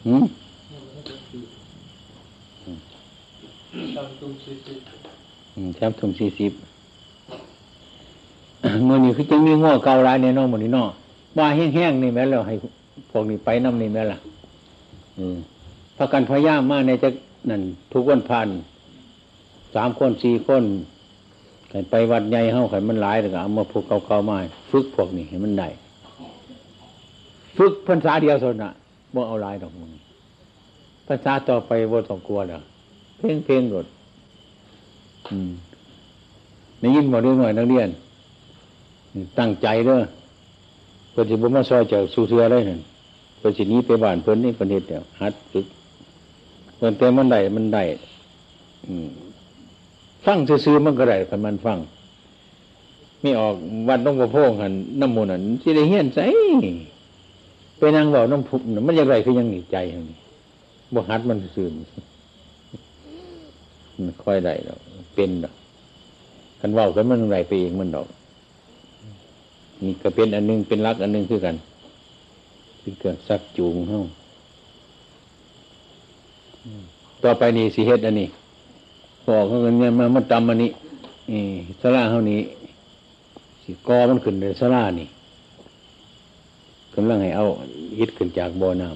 หืม แคมทุ่มสี่สิบเมื่อนี้คือจังมีง้อเก่าร้ายในนอกหมดนี่นอบ้าแห้งๆนี่แม้แล้วให้พวกนี้ไปน้ำนี่แม้ล่ะอืมพากันพยายามมาในจะนั่นทุกวันพันสามคนสี่คนกันไปวัดใหญ่เฮาขันมันหลายแล้วก็เอามาพวกเก่าๆมาฝึกพวกนี้ให้มันได้ฝึกพรรษาเดียวสนะบ่เอาหลายดอกมึงพรรษาต่อไปบ่ต้องกลัวหรอก เพ่งเพ่งหลดในยินบอกด้วยหน่อยนักเรียน ตั้งใจเด้อเพื่อจะบ่มาซอยจ้าสู้เทือได้นั่นเพื่อสินี้ไปบ้านเพิ่นนี่คนเฮ็ดเดียวฮัดฝึกเพิ่นเต็มมันได้มันได้ฟังซื่อมันก็ได้คันมันฟังไม่ออกวันต้องประโพงหันน้ำมูนันที่ได้เฮียนใส่ไปนางบอกน้ำผุมันยังไรคือยังหนีใจหันบ่ฮัดมันซื่อ มันค่อยได้ดอกเป็นดอกคันว่ากันมันไรไปเองมันดอกนี่ก็เป็นอันนึงเป็นรักอันนึงคือกัน เป็นเกิดซักจูงเฮ้าต่อไปนี่สิเฮ็ดอันนี้บอกเขาเงินมามันจำอันนี้นี่สลาเท่านี้สิกอมันขึ้นในสลานี่กำลังให้เอาฮิตขึ้นจากบ่อน้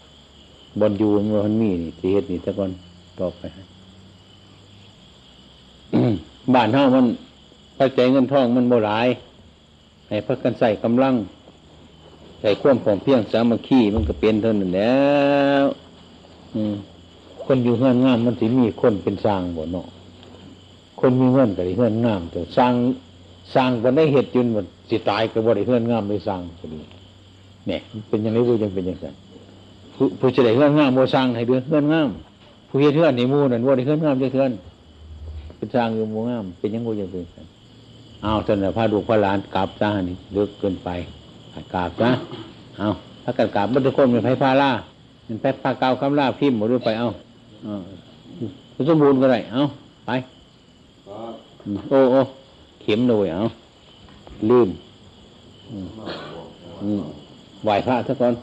ำบนยูมันมีนี่สิเฮ็ดนี่ตะก่อนต่อไป บ้านเท่ามันถ้าใจเงินทองมันโบราย ให้พักกันใส่กำลัง ใส่ควมของเพียงสามัคคีมันก็เป็นเท่านั้นแล้วคนอยู่เฮื่อนงามมันสิมีคนเป็นสร้างบ่เนาะคนมีเฮื่อนก็ได้เฮือนงามแต่สร้างสร้างก็ได้เหตุจุนหมดสิตายก็บ่ได้เฮื่อนงามไม่สร้างก็ดีเนี่ยเป็นยังไงผู้ยังเป็นยังไงผู้ผู้จะได้เฮื่อนงามบ่สร้างให้เดือเฮื่อนงามผู้เฮ็ดเฮื่อนในมู่นั่นบ่ได้เฮื่อนงามจะเฮื่อน เป็นสร้างอยู่มู่งาม เป็นยังบ่ยังเป็นเอาจนพระดูพระหลานกราบซะนี่เลิกเกินไปกราบซะเอาถ้ากันกราบมันทุกคนเป็นไฟฟ้าล่าเป็นแป๊บปลาเกาคำล่าพิมพ์หมดด้วยไปเอาสมบูรณ์ก็ได้เอาไปโอ้โอ้เข็มเลยเอาลืมไหวพระทุกคน